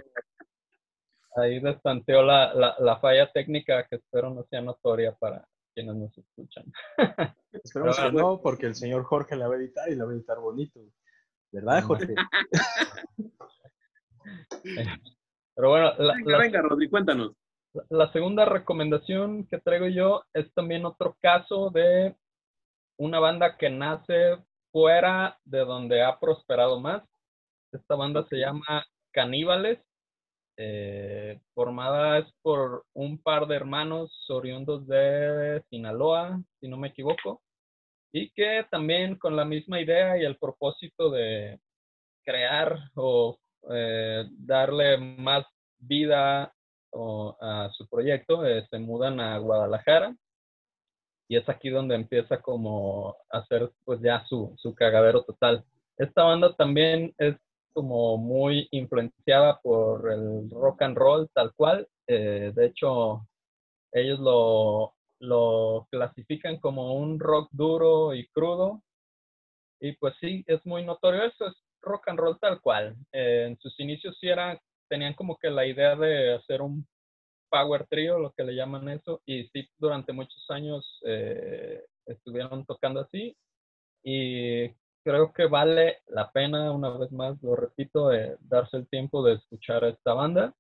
ahí destanteó la, la, la, falla técnica que espero no sea notoria para quienes nos escuchan. Esperemos que no, porque el señor Jorge la va a editar y la va a editar bonito. ¿Verdad, Jorge? Pero bueno, la, venga, venga, Rodri, cuéntanos. La segunda recomendación que traigo yo es también otro caso de una banda que nace fuera de donde ha prosperado más. Esta banda se llama Caníbales eh, formada es por un par de hermanos oriundos de Sinaloa, si no me equivoco, y que también con la misma idea y el propósito de crear o eh, darle más vida a su proyecto, eh, se mudan a Guadalajara y es aquí donde empieza como a hacer pues ya su, su cagadero total. Esta banda también es como muy influenciada por el rock and roll tal cual. Eh, de hecho, ellos lo, lo clasifican como un rock duro y crudo. Y pues sí, es muy notorio eso, es rock and roll tal cual. Eh, en sus inicios sí era, tenían como que la idea de hacer un power trio, lo que le llaman eso, y sí, durante muchos años eh, estuvieron tocando así. Y creo que vale la pena, una vez más, lo repito, eh, darse el tiempo de escuchar a esta banda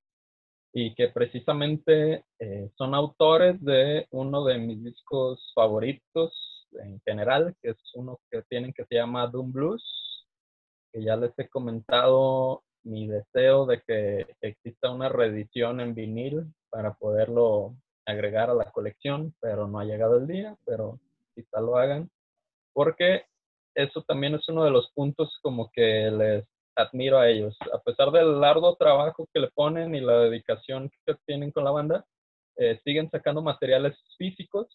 y que precisamente eh, son autores de uno de mis discos favoritos en general, que es uno que tienen que se llama Doom Blues, que ya les he comentado mi deseo de que exista una reedición en vinil para poderlo agregar a la colección, pero no ha llegado el día, pero quizá lo hagan, porque eso también es uno de los puntos como que les admiro a ellos. A pesar del largo trabajo que le ponen y la dedicación que tienen con la banda, eh, siguen sacando materiales físicos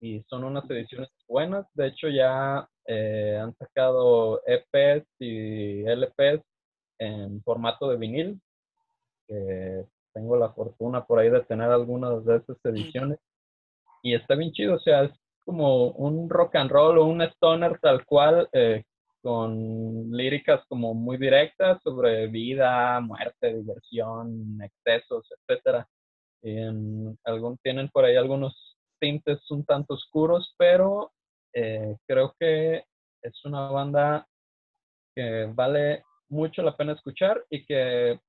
y son unas ediciones buenas. De hecho, ya eh, han sacado EPs y LPs en formato de vinil. tengo la fortuna por ahí de tener algunas de esas ediciones. Y está bien chido, o sea, es como un rock and roll o un stoner tal cual, eh, con líricas como muy directas sobre vida, muerte, diversión, excesos, etcétera. algún, tienen por ahí algunos tintes un tanto oscuros, pero eh, creo que es una banda que vale mucho la pena escuchar y que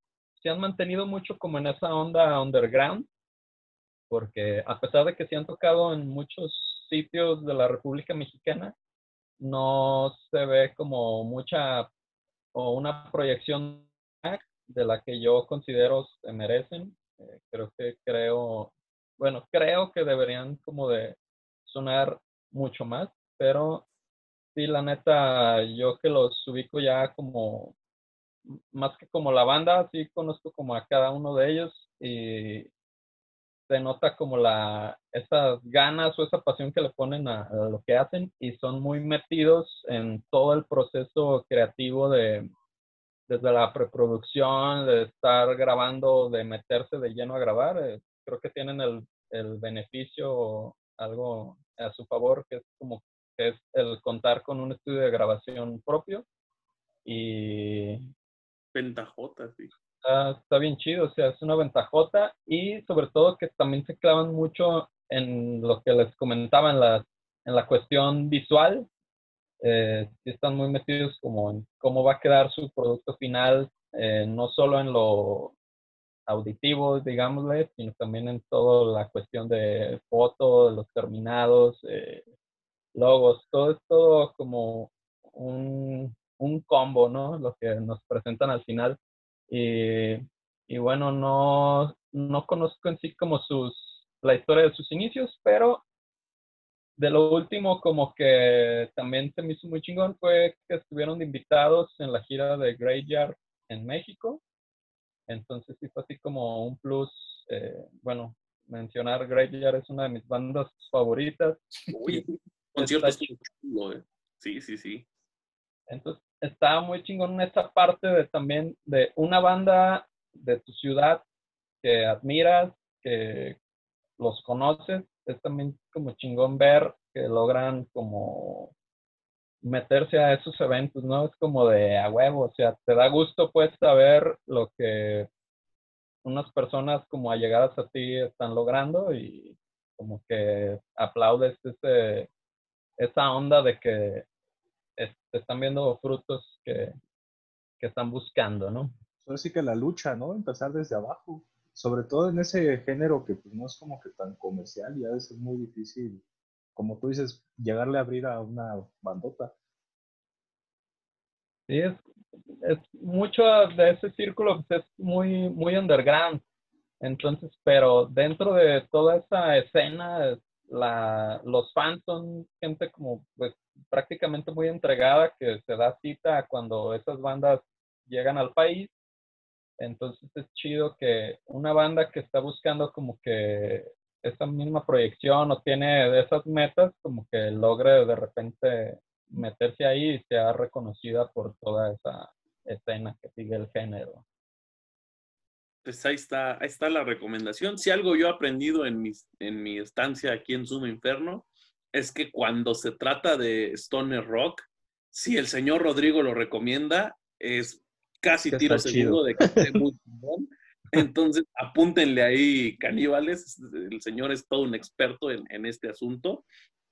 se han mantenido mucho como en esa onda underground, porque a pesar de que se han tocado en muchos sitios de la República Mexicana, no se ve como mucha o una proyección de la que yo considero se merecen. Eh, creo que creo, bueno, creo que deberían como de sonar mucho más, pero sí, la neta, yo que los ubico ya como, más que como la banda, sí conozco como a cada uno de ellos y se nota como la, esas ganas o esa pasión que le ponen a, lo que hacen y son muy metidos en todo el proceso creativo de, desde la preproducción, de estar grabando, de meterse de lleno a grabar. Eh, creo que tienen el, el beneficio algo a su favor, que es como que es el contar con un estudio de grabación propio y ventajota, sí. Está, bien chido, o sea, es una ventajota y sobre todo que también se clavan mucho en lo que les comentaba en la, en la cuestión visual. Eh, están muy metidos como en cómo va a quedar su producto final, eh, no solo en lo auditivo, digámosle, sino también en toda la cuestión de fotos, los terminados, eh, logos, todo es todo como un, un combo, ¿no? Lo que nos presentan al final. Y, y bueno, no, no conozco en sí como sus, la historia de sus inicios, pero de lo último como que también se me hizo muy chingón fue que estuvieron invitados en la gira de Graveyard en México. Entonces sí fue así como un plus, eh, bueno, mencionar Graveyard es una de mis bandas favoritas. Uy, concierto eh. Sí, sí, sí. Entonces estaba muy chingón esta parte de también de una banda de tu ciudad que admiras, que los conoces, es también como chingón ver que logran como meterse a esos eventos, ¿no? Es como de a huevo, o sea, te da gusto pues saber lo que unas personas como allegadas a ti están logrando y como que aplaudes ese, esa onda de que están viendo frutos que, que están buscando, ¿no? Así que la lucha, ¿no? Empezar desde abajo, sobre todo en ese género que pues, no es como que tan comercial y a veces es muy difícil, como tú dices, llegarle a abrir a una bandota. Sí, es, es mucho de ese círculo pues, es muy, muy underground. Entonces, pero dentro de toda esa escena, la, los fans son gente como pues prácticamente muy entregada que se da cita cuando esas bandas llegan al país. Entonces es chido que una banda que está buscando como que esa misma proyección o tiene esas metas, como que logre de repente meterse ahí y sea reconocida por toda esa escena que sigue el género. Pues ahí está, ahí está la recomendación. Si algo yo he aprendido en, mis, en mi estancia aquí en Sumo Inferno, es que cuando se trata de Stoner Rock, si el señor Rodrigo lo recomienda, es casi tiro seguro de que esté muy bien. Entonces, apúntenle ahí, caníbales. El señor es todo un experto en, este asunto.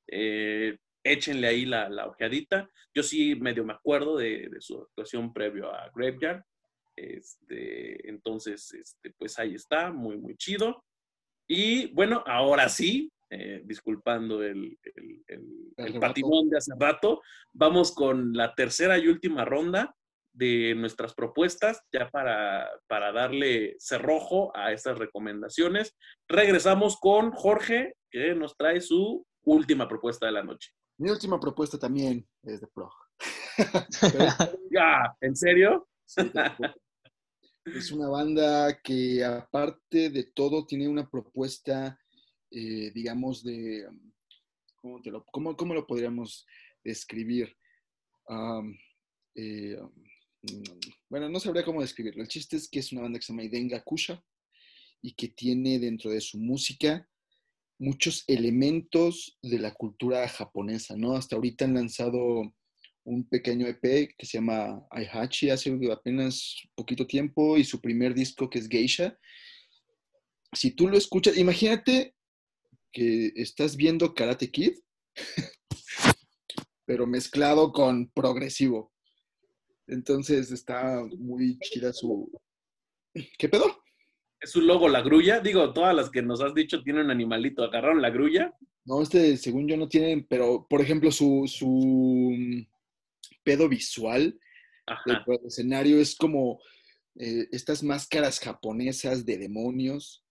Eh, échenle ahí la, la, ojeadita. Yo sí medio me acuerdo de, su actuación previo a Graveyard. Este, entonces, este, pues ahí está, muy, muy chido. Y bueno, ahora sí, eh, disculpando el, el, patimón de hace rato. Vamos con la tercera y última ronda de nuestras propuestas, ya para, para darle cerrojo a estas recomendaciones. Regresamos con Jorge, que nos trae su última propuesta de la noche. Mi última propuesta también es de Pro. ya, ¿en serio? es una banda que aparte de todo tiene una propuesta eh, digamos, de, ¿cómo, lo, cómo, lo podríamos describir? Eh, bueno, no sabría cómo describirlo. El chiste es que es una banda que se llama Idenga Kusha y que tiene dentro de su música muchos elementos de la cultura japonesa, ¿no? Hasta ahorita han lanzado un pequeño EP que se llama Aihachi hace apenas poquito tiempo y su primer disco que es Geisha. Si tú lo escuchas, imagínate que estás viendo Karate Kid, pero mezclado con progresivo. Entonces está muy chida su... ¿Qué pedo? Es su logo, la grulla. Digo, todas las que nos has dicho tienen un animalito. ¿Agarraron la grulla? No, este, según yo, no tienen, pero por ejemplo, su, su mm, pedo visual del escenario es como eh, estas máscaras japonesas de demonios.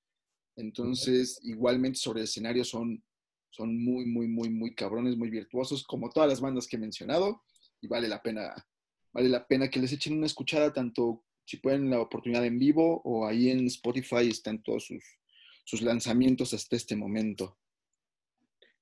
Entonces, igualmente sobre el escenario son, son muy, muy, muy, muy cabrones, muy virtuosos, como todas las bandas que he mencionado, y vale la pena, vale la pena que les echen una escuchada, tanto si pueden la oportunidad en vivo o ahí en Spotify están todos sus, sus lanzamientos hasta este momento.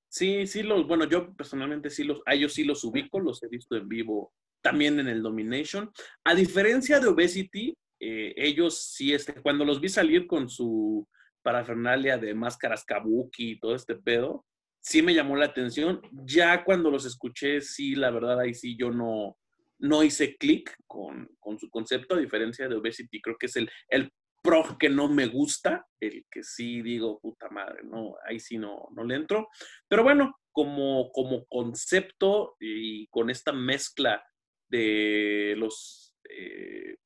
Sí, sí, los, bueno, yo personalmente sí los, a ellos sí los ubico, los he visto en vivo también en el Domination. A diferencia de Obesity, eh, ellos sí, este, cuando los vi salir con su parafernalia de máscaras kabuki y todo este pedo, sí me llamó la atención. Ya cuando los escuché, sí, la verdad, ahí sí yo no, no hice clic con, con, su concepto, a diferencia de Obesity, creo que es el, el pro que no me gusta, el que sí digo, puta madre, no, ahí sí no, no le entro. Pero bueno, como, como concepto y con esta mezcla de los, eh,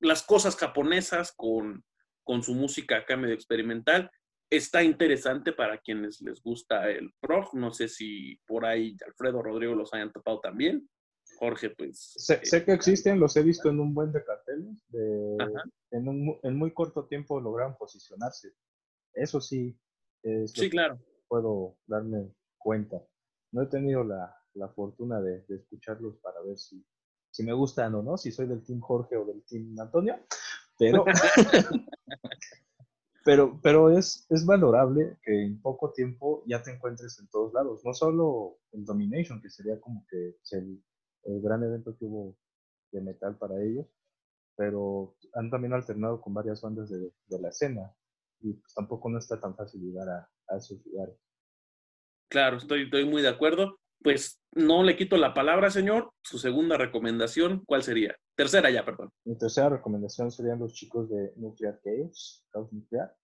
las cosas japonesas con, con su música acá medio experimental, está interesante para quienes les gusta el prog. No sé si por ahí Alfredo Rodrigo los hayan topado también. Jorge, pues. Sé, eh, que existen, los he visto en un buen de carteles. en, un, en, muy corto tiempo lograron posicionarse. Eso sí. sí, claro. Puedo darme cuenta. No he tenido la, la fortuna de, de, escucharlos para ver si, si me gustan o no, si soy del Team Jorge o del Team Antonio. Pero, pero, pero es, es valorable que en poco tiempo ya te encuentres en todos lados. No solo en Domination, que sería como que el, el gran evento que hubo de metal para ellos, pero han también alternado con varias bandas de, de la escena y pues tampoco no está tan fácil llegar a, a esos lugares. Claro, estoy, estoy muy de acuerdo. Pues no le quito la palabra, señor. Su segunda recomendación, ¿cuál sería? Tercera ya, perdón. Mi tercera recomendación serían los chicos de Nuclear Chaos, Chaos Nuclear,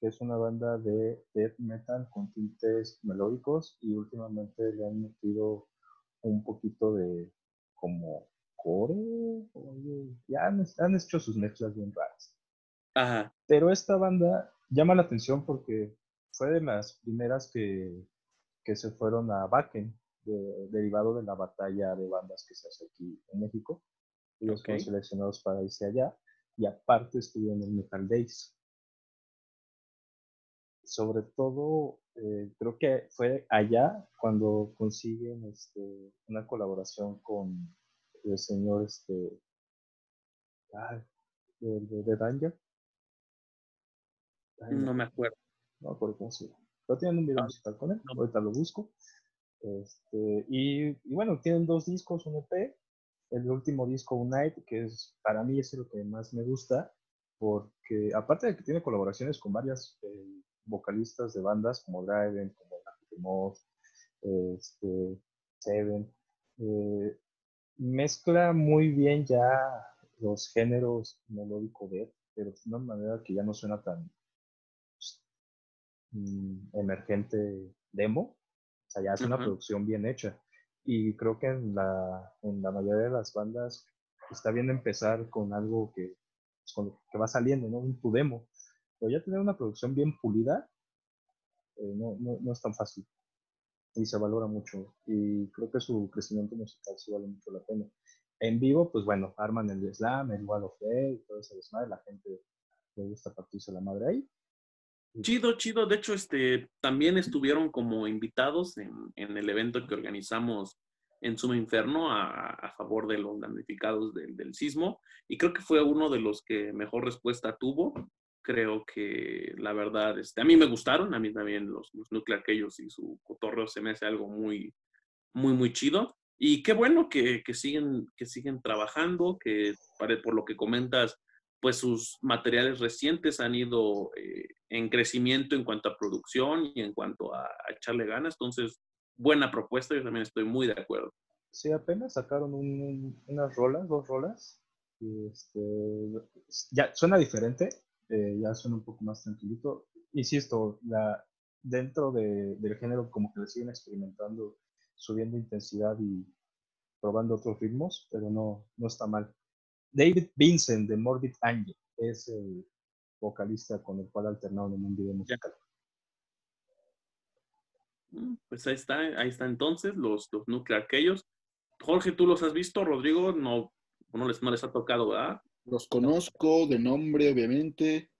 que es una banda de death metal con tintes melódicos y últimamente le han metido un poquito de como core, ya han, han hecho sus mezclas bien raras. Ajá. Pero esta banda llama la atención porque fue de las primeras que, que se fueron a Bakken, derivado de la batalla de bandas que se hace aquí en México. Ellos fueron seleccionados para irse allá y aparte estuvieron en el Metal Days. Sobre todo eh, creo que fue allá cuando consiguen este, una colaboración con el señor este, de, de, Danger. no me acuerdo. No me acuerdo cómo se llama. Pero tienen un video ah, musical con él, ahorita lo busco. Este, y, y, bueno, tienen dos discos, un EP, el último disco, Unite, que es para mí es lo que más me gusta, porque aparte de que tiene colaboraciones con varias eh, vocalistas de bandas como Driven, como Moth, este, Seven. Eh, mezcla muy bien ya los géneros melódico de pero de una manera que ya no suena tan mm, emergente demo. O sea, ya es una producción bien hecha. Y creo que en la, en la mayoría de las bandas está bien empezar con algo que, pues, que va saliendo, ¿no? Un tu demo pero ya tener una producción bien pulida eh, no, no, no, es tan fácil y se valora mucho y creo que su crecimiento musical sí vale mucho la pena. En vivo, pues bueno, arman el slam, el wall of y todo ese desmadre, la gente le gusta partirse la madre ahí. Chido, chido. De hecho, este, también estuvieron como invitados en, el evento que organizamos en Suma Inferno a, favor de los damnificados del, sismo y creo que fue uno de los que mejor respuesta tuvo creo que la verdad, este, a mí me gustaron, a mí también los, los Nuclear y su cotorreo se me hace algo muy, muy, muy chido. Y qué bueno que, que siguen, que siguen trabajando, que por lo que comentas, pues sus materiales recientes han ido eh, en crecimiento en cuanto a producción y en cuanto a, echarle ganas. Entonces, buena propuesta, yo también estoy muy de acuerdo. Sí, apenas sacaron unas rolas, dos rolas. Este, ya suena diferente, eh, ya suena un poco más tranquilito. Insisto, dentro de, del género como que le siguen experimentando, subiendo intensidad y probando otros ritmos, pero no, no está mal. David Vincent de Morbid Angel es el vocalista con el cual alternaron en un video musical. Mm, pues ahí está, ahí está entonces, los, los Nuclear aquellos. Jorge, ¿tú los has visto? Rodrigo, no, no les, no les ha tocado, ¿verdad? Los conozco de nombre, obviamente.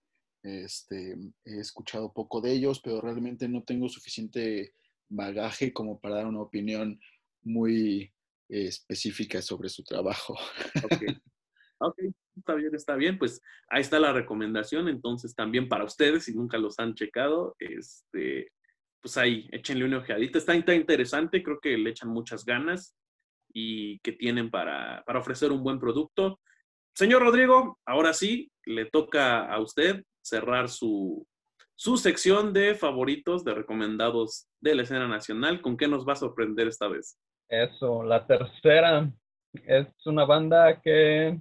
Este, he escuchado poco de ellos, pero realmente no tengo suficiente bagaje como para dar una opinión muy eh, específica sobre su trabajo. Ok, ok, está bien, está bien. Pues ahí está la recomendación. Entonces, también para ustedes, si nunca los han checado, este, pues ahí, échenle una ojeadita. Está, está interesante, creo que le echan muchas ganas y que tienen para, para ofrecer un buen producto. Señor Rodrigo, ahora sí, le toca a usted cerrar su, su sección de favoritos, de recomendados de la escena nacional. ¿Con qué nos va a sorprender esta vez? Eso, la tercera es una banda que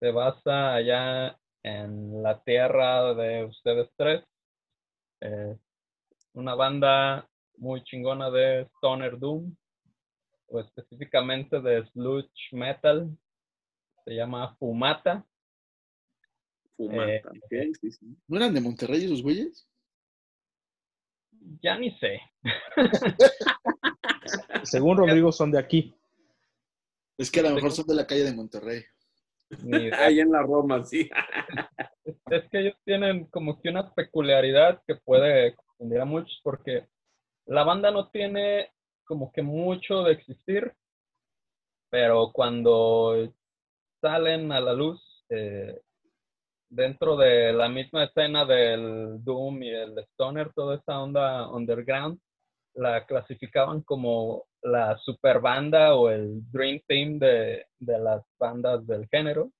se basa allá en la tierra de ustedes tres. una banda muy chingona de Stoner Doom, o específicamente de Sludge Metal. Se llama Fumata. Fumata, eh, ¿No eran de Monterrey esos güeyes? Ya ni sé. Según Rodrigo son de aquí. Es que a lo mejor son de la calle de Monterrey. Ahí en la Roma, sí. es que ellos tienen como que una peculiaridad que puede confundir a muchos porque la banda no tiene como que mucho de existir, pero cuando salen a la luz eh, dentro de la misma escena del Doom y el Stoner, toda esa onda underground, la clasificaban como la super banda o el Dream Team de, de las bandas del género,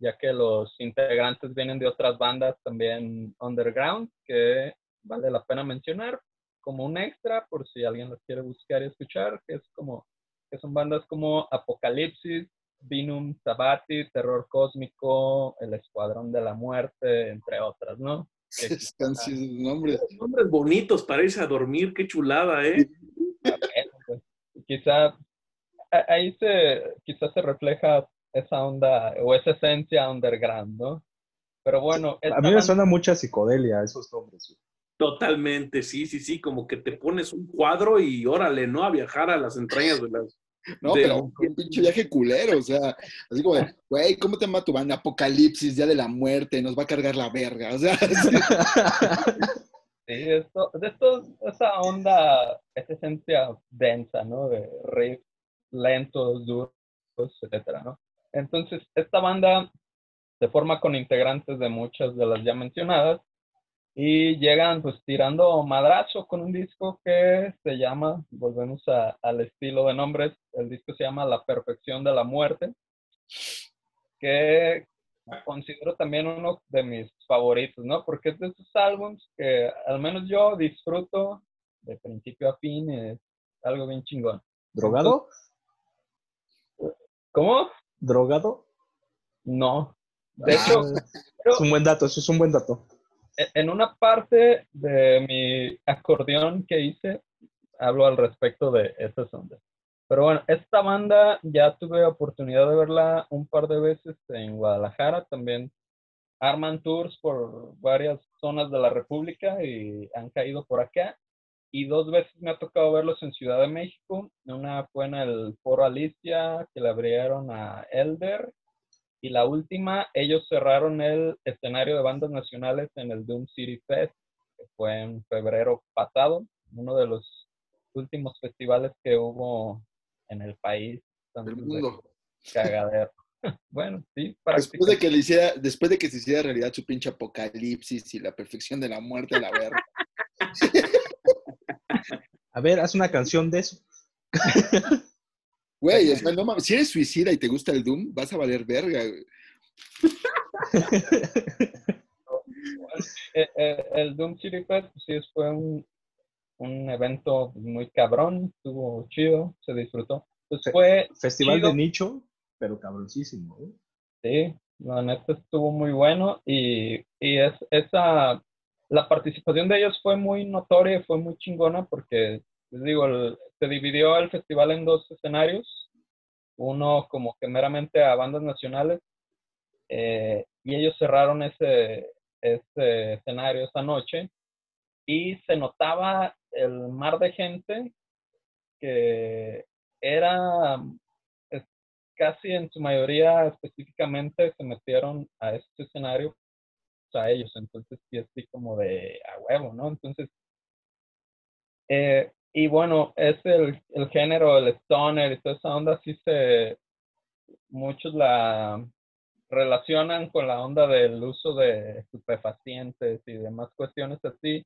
ya que los integrantes vienen de otras bandas también underground, que vale la pena mencionar como un extra por si alguien las quiere buscar y escuchar, que es como que son bandas como Apocalipsis, Vinum Sabati, Terror Cósmico, El Escuadrón de la Muerte, entre otras, ¿no? Están nombres. Nombres bonitos para irse a dormir, qué chulada, ¿eh? Pues, quizá ahí se, quizás se refleja esa onda o esa esencia underground, ¿no? Pero bueno. A mí me suena mucha psicodelia esos nombres. Totalmente, sí, sí, sí, como que te pones un cuadro y órale, ¿no? A viajar a las entrañas de las no, pero un pinche viaje culero, o sea, así como, güey, ¿cómo te llama tu banda? Apocalipsis, Día de la Muerte, nos va a cargar la verga, o sea. Sí, esto, de esto, esa onda, esa esencia densa, ¿no? De riffs lentos, duros, etcétera, ¿no? Entonces, esta banda se forma con integrantes de muchas de las ya mencionadas, y llegan pues tirando madrazo con un disco que se llama, volvemos al estilo de nombres, el disco se llama La Perfección de la Muerte, que considero también uno de mis favoritos, ¿no? Porque es de esos álbumes que al menos yo disfruto de principio a fin, es algo bien chingón. ¿Drogado? ¿Cómo? ¿Drogado? No. De hecho, ah, es un buen dato, eso es un buen dato. En una parte de mi acordeón que hice, hablo al respecto de estas ondas. Pero bueno, esta banda ya tuve oportunidad de verla un par de veces en Guadalajara, también arman tours por varias zonas de la República y han caído por acá. Y dos veces me ha tocado verlos en Ciudad de México. Una fue en el Foro Alicia, que le abrieron a Elder, y la última, ellos cerraron el escenario de bandas nacionales en el Doom City Fest, que fue en febrero pasado, uno de los últimos festivales que hubo en el país. Del mundo. Cagadero. bueno, sí. Después de, que le hiciera, después de que se hiciera realidad su pinche apocalipsis y la perfección de la muerte, la verga. A ver, haz una canción de eso. Güey, si eres suicida y te gusta el Doom, vas a valer verga. Eh, eh, el Doom City Fest pues, sí fue un, evento muy cabrón, estuvo chido, se disfrutó. Pues fue Festival de nicho, pero cabroncísimo. ¿eh? Sí, la neta estuvo muy bueno y, y es, esa, la participación de ellos fue muy notoria y fue muy chingona porque les digo, se dividió el festival en dos escenarios, uno como que meramente a bandas nacionales, eh, y ellos cerraron ese, ese escenario esa noche, y se notaba el mar de gente que era casi en su mayoría específicamente se metieron a este escenario a ellos, entonces sí así como de a huevo, ¿no? Entonces, eh, y bueno, es el, el género, el stoner y toda esa onda, sí se, muchos la relacionan con la onda del uso de estupefacientes y demás cuestiones así,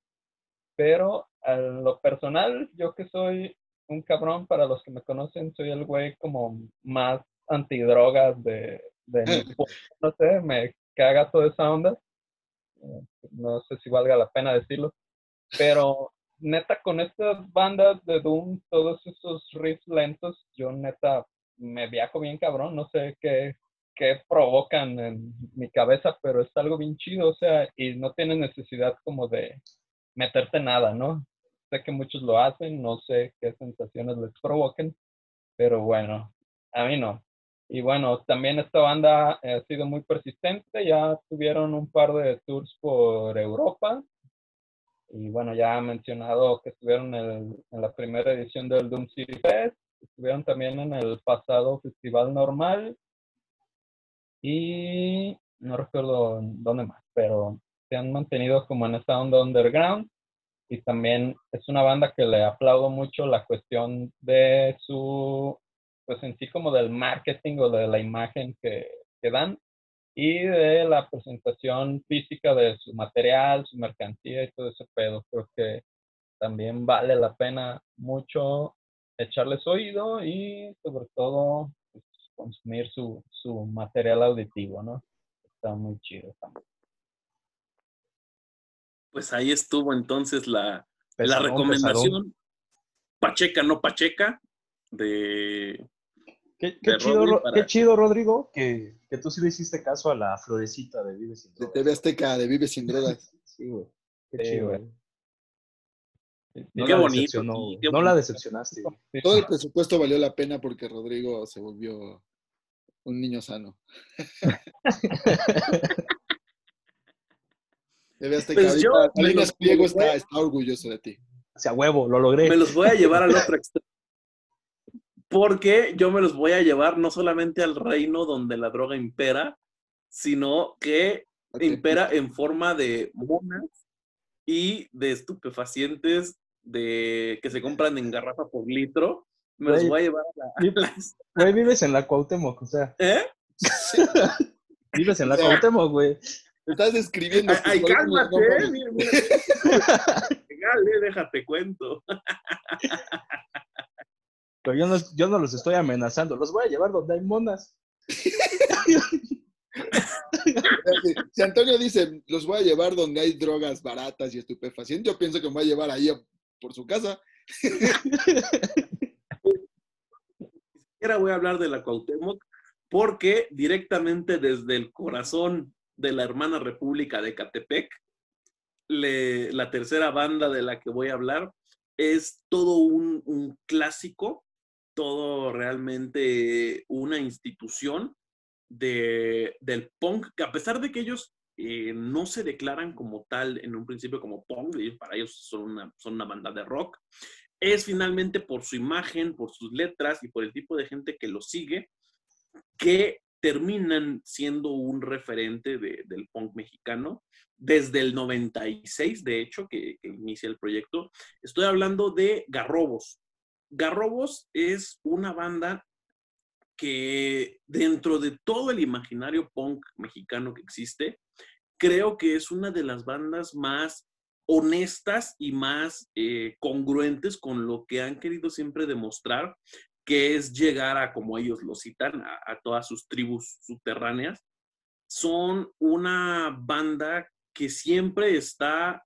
pero a lo personal, yo que soy un cabrón, para los que me conocen, soy el güey como más antidrogas de, de no sé, me caga toda esa onda. Eh, no sé si valga la pena decirlo, pero neta con estas bandas de Doom, todos esos riffs lentos, yo neta me viajo bien cabrón, no sé qué, qué provocan en mi cabeza, pero es algo bien chido, o sea, y no tiene necesidad como de meterte nada, ¿no? Sé que muchos lo hacen, no sé qué sensaciones les provoquen, pero bueno, a mí no. Y bueno, también esta banda ha sido muy persistente, ya tuvieron un par de tours por Europa. Y bueno, ya ha mencionado que estuvieron en, la primera edición del Doom City Fest, estuvieron también en el pasado Festival Normal y no recuerdo dónde más, pero se han mantenido como en esta onda underground y también es una banda que le aplaudo mucho la cuestión de su pues en sí como del marketing o de la imagen que, que dan y de la presentación física de su material, su mercancía y todo ese pedo. Creo que también vale la pena mucho echarles oído y sobre todo pues, consumir su, su material auditivo, ¿no? Está muy chido también. Pues ahí estuvo entonces la, la recomendación Pacheca, no Pacheca, de Qué, chido, Rodrigo, que, tú sí le hiciste caso a la florecita de Vive sin Drogas. De TV Azteca, de Vive sin Drogas. sí, güey. Qué chido, güey. No, qué bonito, no la decepcionaste. Todo el presupuesto valió la pena porque Rodrigo se volvió un niño sano. TV Azteca, pues yo, Pliego está, está orgulloso de ti. O sea, huevo, lo logré. Me los voy a llevar al otro extremo porque yo me los voy a llevar no solamente al reino donde la droga impera, sino que impera en forma de monas y de estupefacientes de, que se compran en garrafa por litro. Me los voy a llevar a la... vives en la Cuauhtémoc, o sea. ¿Eh? vives en la Cuauhtémoc, güey. Estás describiendo. Ay, cálmate, mira, mira. déjate cuento. Pero yo no, yo no los estoy amenazando, los voy a llevar donde hay monas. Si Antonio dice, los voy a llevar donde hay drogas baratas y estupefacientes, yo pienso que me voy a llevar ahí por su casa. Ahora voy a hablar de la Cuauhtémoc porque directamente desde el corazón de la hermana República de Catepec, la tercera banda de la que voy a hablar es todo un, un clásico todo realmente una institución de, del punk, que a pesar de que ellos eh, no se declaran como tal en un principio como punk, para ellos son una, son una banda de rock, es finalmente por su imagen, por sus letras y por el tipo de gente que lo sigue, que terminan siendo un referente del punk mexicano desde el 96, de hecho, que, que, inicia el proyecto. Estoy hablando de Garrobos. Garrobos es una banda que dentro de todo el imaginario punk mexicano que existe, creo que es una de las bandas más honestas y más eh, congruentes con lo que han querido siempre demostrar, que es llegar a, como ellos lo citan, a todas sus tribus subterráneas. Son una banda que siempre está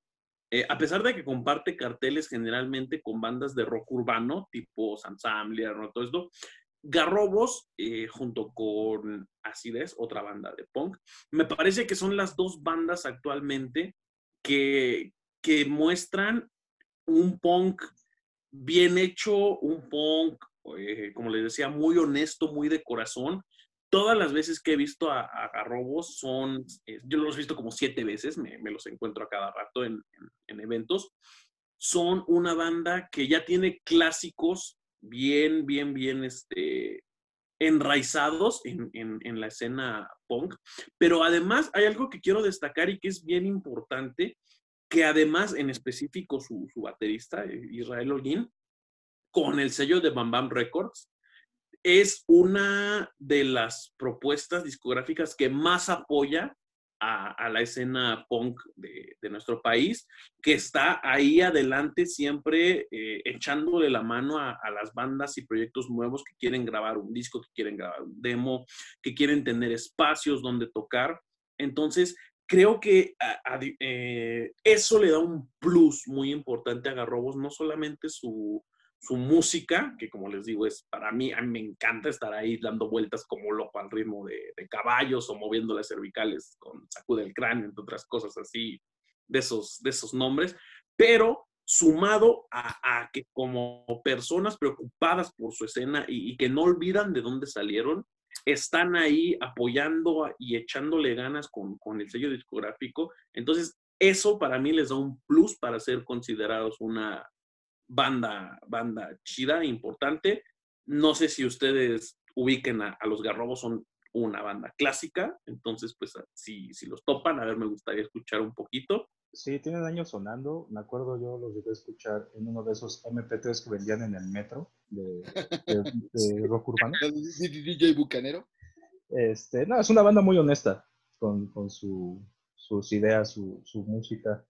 eh, a pesar de que comparte carteles generalmente con bandas de rock urbano, tipo Sansambler, ¿no? todo esto, Garrobos, eh, junto con Acidez, otra banda de punk, me parece que son las dos bandas actualmente que, que muestran un punk bien hecho, un punk, eh, como les decía, muy honesto, muy de corazón, todas las veces que he visto a, Garrobos son, eh, yo los he visto como siete veces, me, los encuentro a cada rato en, eventos, son una banda que ya tiene clásicos bien, bien, bien este, enraizados en, en, la escena punk. Pero además hay algo que quiero destacar y que es bien importante, que además en específico su, su baterista, eh, Israel Holguín, con el sello de Bam Bam Records, es una de las propuestas discográficas que más apoya a, la escena punk de, nuestro país, que está ahí adelante siempre eh, echándole la mano a, las bandas y proyectos nuevos que quieren grabar un disco, que quieren grabar un demo, que quieren tener espacios donde tocar. Entonces, creo que eh, eso le da un plus muy importante a Garrobos, no solamente su, su música, que como les digo, es para mí, a mí me encanta estar ahí dando vueltas como loco al ritmo de, caballos o moviendo las cervicales con sacude el cráneo, entre otras cosas así, de esos, de esos nombres, pero sumado a, que como personas preocupadas por su escena y, que no olvidan de dónde salieron, están ahí apoyando y echándole ganas con, con el sello discográfico. Entonces, eso para mí les da un plus para ser considerados una, banda, banda chida, importante. No sé si ustedes ubiquen a, los Garrobos, son una banda clásica, entonces pues si, si los topan, a ver, me gustaría escuchar un poquito. Sí, tienen años sonando, me acuerdo yo los llegué a escuchar en uno de esos MP3 que vendían en el metro de, rock urbano. DJ Bucanero. Este, no, es una banda muy honesta con, con su, sus ideas, su, su música.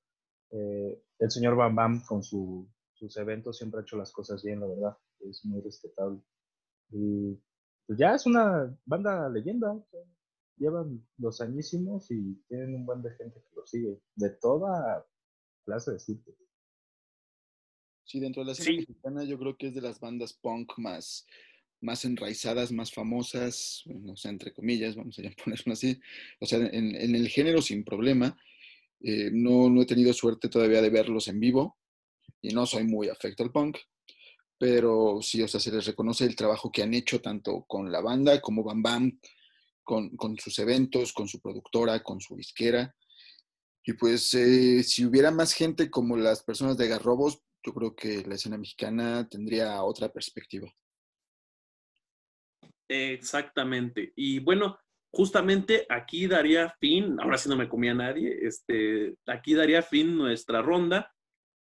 Eh, el señor Bam Bam con su sus eventos siempre ha hecho las cosas bien, la verdad. Es muy respetable. Y pues ya es una banda leyenda. llevan dos añísimos y tienen un buen de gente que lo sigue. De toda clase de sitios. Sí, dentro de la escena mexicana yo creo que es de las bandas punk más, más enraizadas, más famosas, no sé, entre comillas, vamos a ponerlo así. O sea, en, el género sin problema. Eh, no, no he tenido suerte todavía de verlos en vivo, y no soy muy afecto al punk, pero sí, o sea, se les reconoce el trabajo que han hecho tanto con la banda como Bam Bam, con, con sus eventos, con su productora, con su disquera. Y pues eh, si hubiera más gente como las personas de Garrobos, yo creo que la escena mexicana tendría otra perspectiva. Exactamente. Y bueno, justamente aquí daría fin, ahora sí no me comía nadie, este, aquí daría fin nuestra ronda.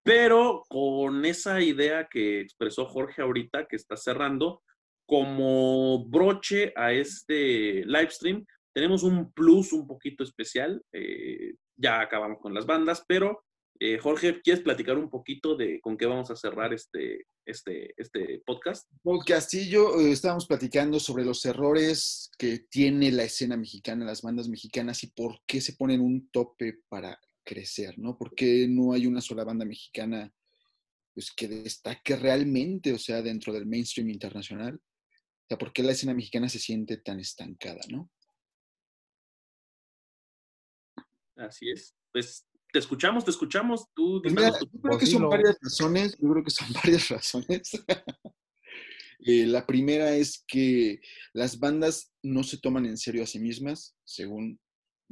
Pero con esa idea que expresó Jorge ahorita, que está cerrando, como broche a este live stream, tenemos un plus un poquito especial. Eh, ya acabamos con las bandas, pero eh, Jorge, ¿quieres platicar un poquito de con qué vamos a cerrar este, este, este podcast? Podcastillo, eh, estábamos platicando sobre los errores que tiene la escena mexicana, las bandas mexicanas y por qué se ponen un tope para crecer, ¿no? Porque no hay una sola banda mexicana pues, que destaque realmente, o sea, dentro del mainstream internacional? O sea, ¿por qué la escena mexicana se siente tan estancada, no? Así es. Pues te escuchamos, te escuchamos. Tú, pues yo creo que son varias razones. Yo creo que son varias razones. Eh, la primera es que las bandas no se toman en serio a sí mismas, según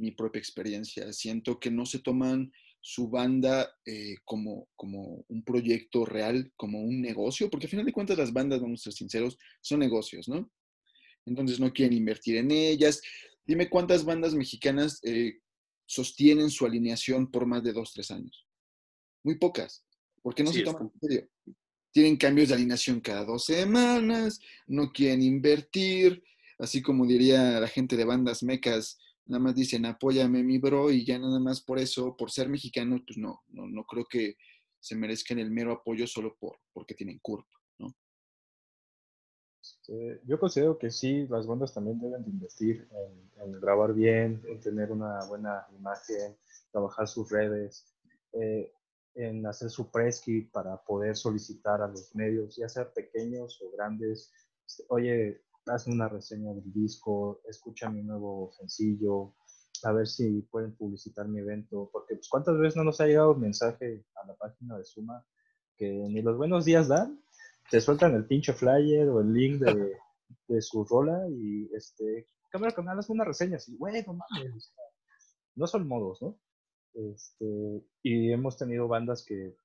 mi propia experiencia. Siento que no se toman su banda eh, como, como un proyecto real, como un negocio, porque al final de cuentas las bandas, vamos a ser sinceros, son negocios, ¿no? Entonces no quieren invertir en ellas. Dime cuántas bandas mexicanas eh, sostienen su alineación por más de dos, tres años. Muy pocas, porque no se toman en serio. Tienen cambios de alineación cada dos semanas, no quieren invertir, así como diría la gente de bandas mecas, nada más dicen apóyame mi bro y ya nada más por eso, por ser mexicano, pues no, no, no creo que se merezcan el mero apoyo solo por, porque tienen curva, ¿no? Este, yo considero que sí, las bandas también deben de invertir en, grabar bien, en tener una buena imagen, trabajar sus redes, eh, en hacer su press kit para poder solicitar a los medios, ya sea pequeños o grandes. Este, oye, haz una reseña del disco, escucha mi nuevo sencillo, a ver si pueden publicitar mi evento, porque pues cuántas veces no nos ha llegado un mensaje a la página de Suma que ni los buenos días dan, te sueltan el pinche flyer o el link de, de su rola y este, cámara canal, haz una reseña así, güey, no mames, no son modos, ¿no? Este, y hemos tenido bandas que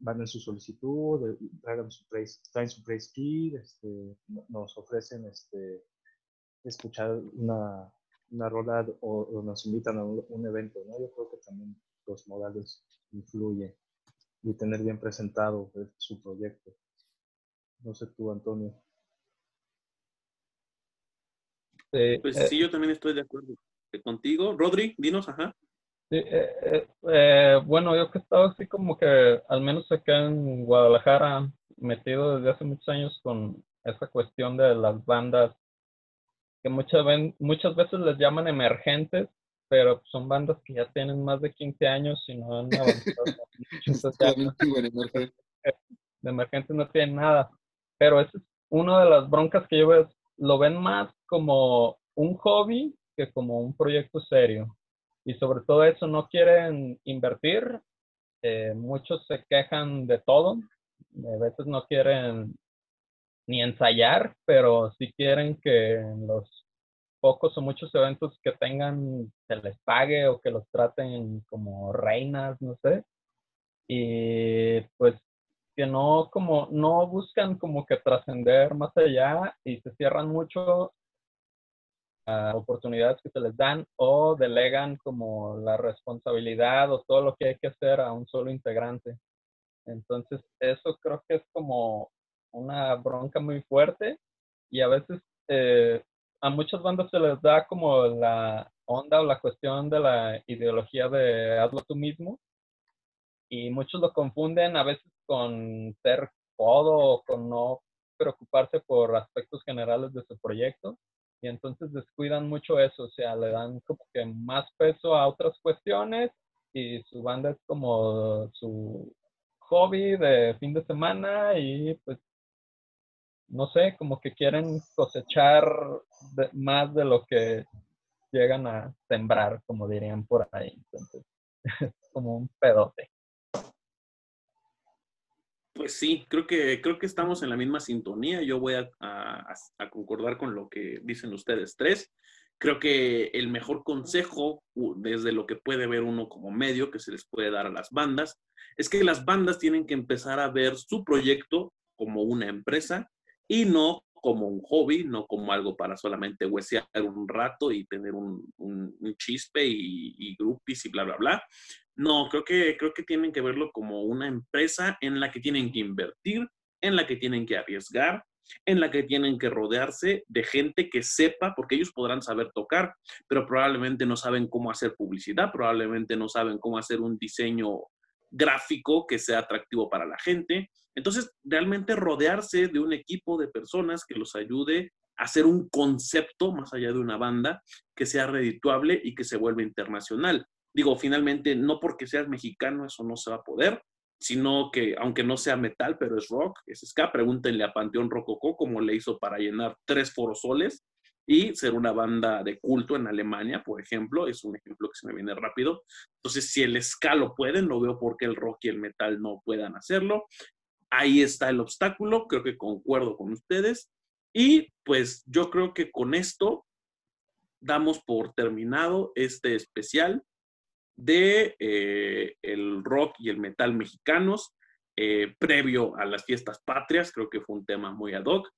manden su solicitud, traigan su praise, traen su praise kit, este, nos ofrecen este, escuchar una, una rola o, nos invitan a un, evento, ¿no? Yo creo que también los modales influyen y tener bien presentado su proyecto. No sé tú, Antonio. pues eh, sí, yo también estoy de acuerdo contigo. Rodri, dinos, ajá. Sí, eh, eh, bueno, yo que he estado así como que, al menos acá en Guadalajara, metido desde hace muchos años con esa cuestión de las bandas que muchas, muchas veces les llaman emergentes, pero son bandas que ya tienen más de 15 años y no han avanzado. de emergentes no tienen nada. Pero esa es una de las broncas que yo veo, lo ven más como un hobby que como un proyecto serio. Y sobre todo eso, no quieren invertir. Eh, muchos se quejan de todo. A veces no quieren ni ensayar, pero sí quieren que en los pocos o muchos eventos que tengan se les pague o que los traten como reinas, no sé. Y pues que no como no buscan como que trascender más allá y se cierran mucho oportunidades que se les dan o delegan como la responsabilidad o todo lo que hay que hacer a un solo integrante. Entonces, eso creo que es como una bronca muy fuerte y a veces eh, a muchas bandas se les da como la onda o la cuestión de la ideología de hazlo tú mismo y muchos lo confunden a veces con ser codo o con no preocuparse por aspectos generales de su proyecto y entonces descuidan mucho eso, o sea, le dan como que más peso a otras cuestiones y su banda es como su hobby de fin de semana y pues no sé, como que quieren cosechar más de lo que llegan a sembrar, como dirían por ahí. Entonces, como un pedote. Pues sí, creo que, creo que estamos en la misma sintonía. Yo voy a, concordar con lo que dicen ustedes tres. Creo que el mejor consejo, desde lo que puede ver uno como medio, que se les puede dar a las bandas, es que las bandas tienen que empezar a ver su proyecto como una empresa y no como un hobby, no como algo para solamente huesear un rato y tener un, chispe y, y groupies y bla, bla, bla, no, creo que, creo que tienen que verlo como una empresa en la que tienen que invertir, en la que tienen que arriesgar, en la que tienen que rodearse de gente que sepa, porque ellos podrán saber tocar, pero probablemente no saben cómo hacer publicidad, probablemente no saben cómo hacer un diseño gráfico que sea atractivo para la gente. Entonces, realmente rodearse de un equipo de personas que los ayude a hacer un concepto más allá de una banda que sea redituable y que se vuelva internacional. Digo, finalmente, no porque seas mexicano eso no se va a poder, sino que, aunque no sea metal, pero es rock, es ska, pregúntenle a Panteón Rococó cómo le hizo para llenar tres forosoles y ser una banda de culto en Alemania, por ejemplo, es un ejemplo que se me viene rápido. Entonces, si el ska lo pueden, no veo por qué el rock y el metal no puedan hacerlo. Ahí está el obstáculo, creo que concuerdo con ustedes. Y pues yo creo que con esto damos por terminado este especial de eh, el rock y el metal mexicanos eh, previo a las fiestas patrias. Creo que fue un tema muy ad hoc.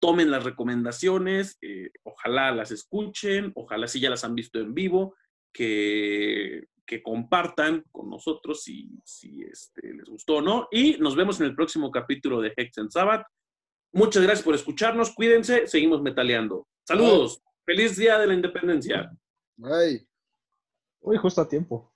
Tomen las recomendaciones, eh, ojalá las escuchen, ojalá si ya las han visto en vivo, que, que compartan con nosotros si, si este, les gustó o no. Y nos vemos en el próximo capítulo de Hex and Sabbath. Muchas gracias por escucharnos, cuídense, seguimos metaleando. Saludos, feliz día de la independencia. Bye. Uy, justo a tiempo.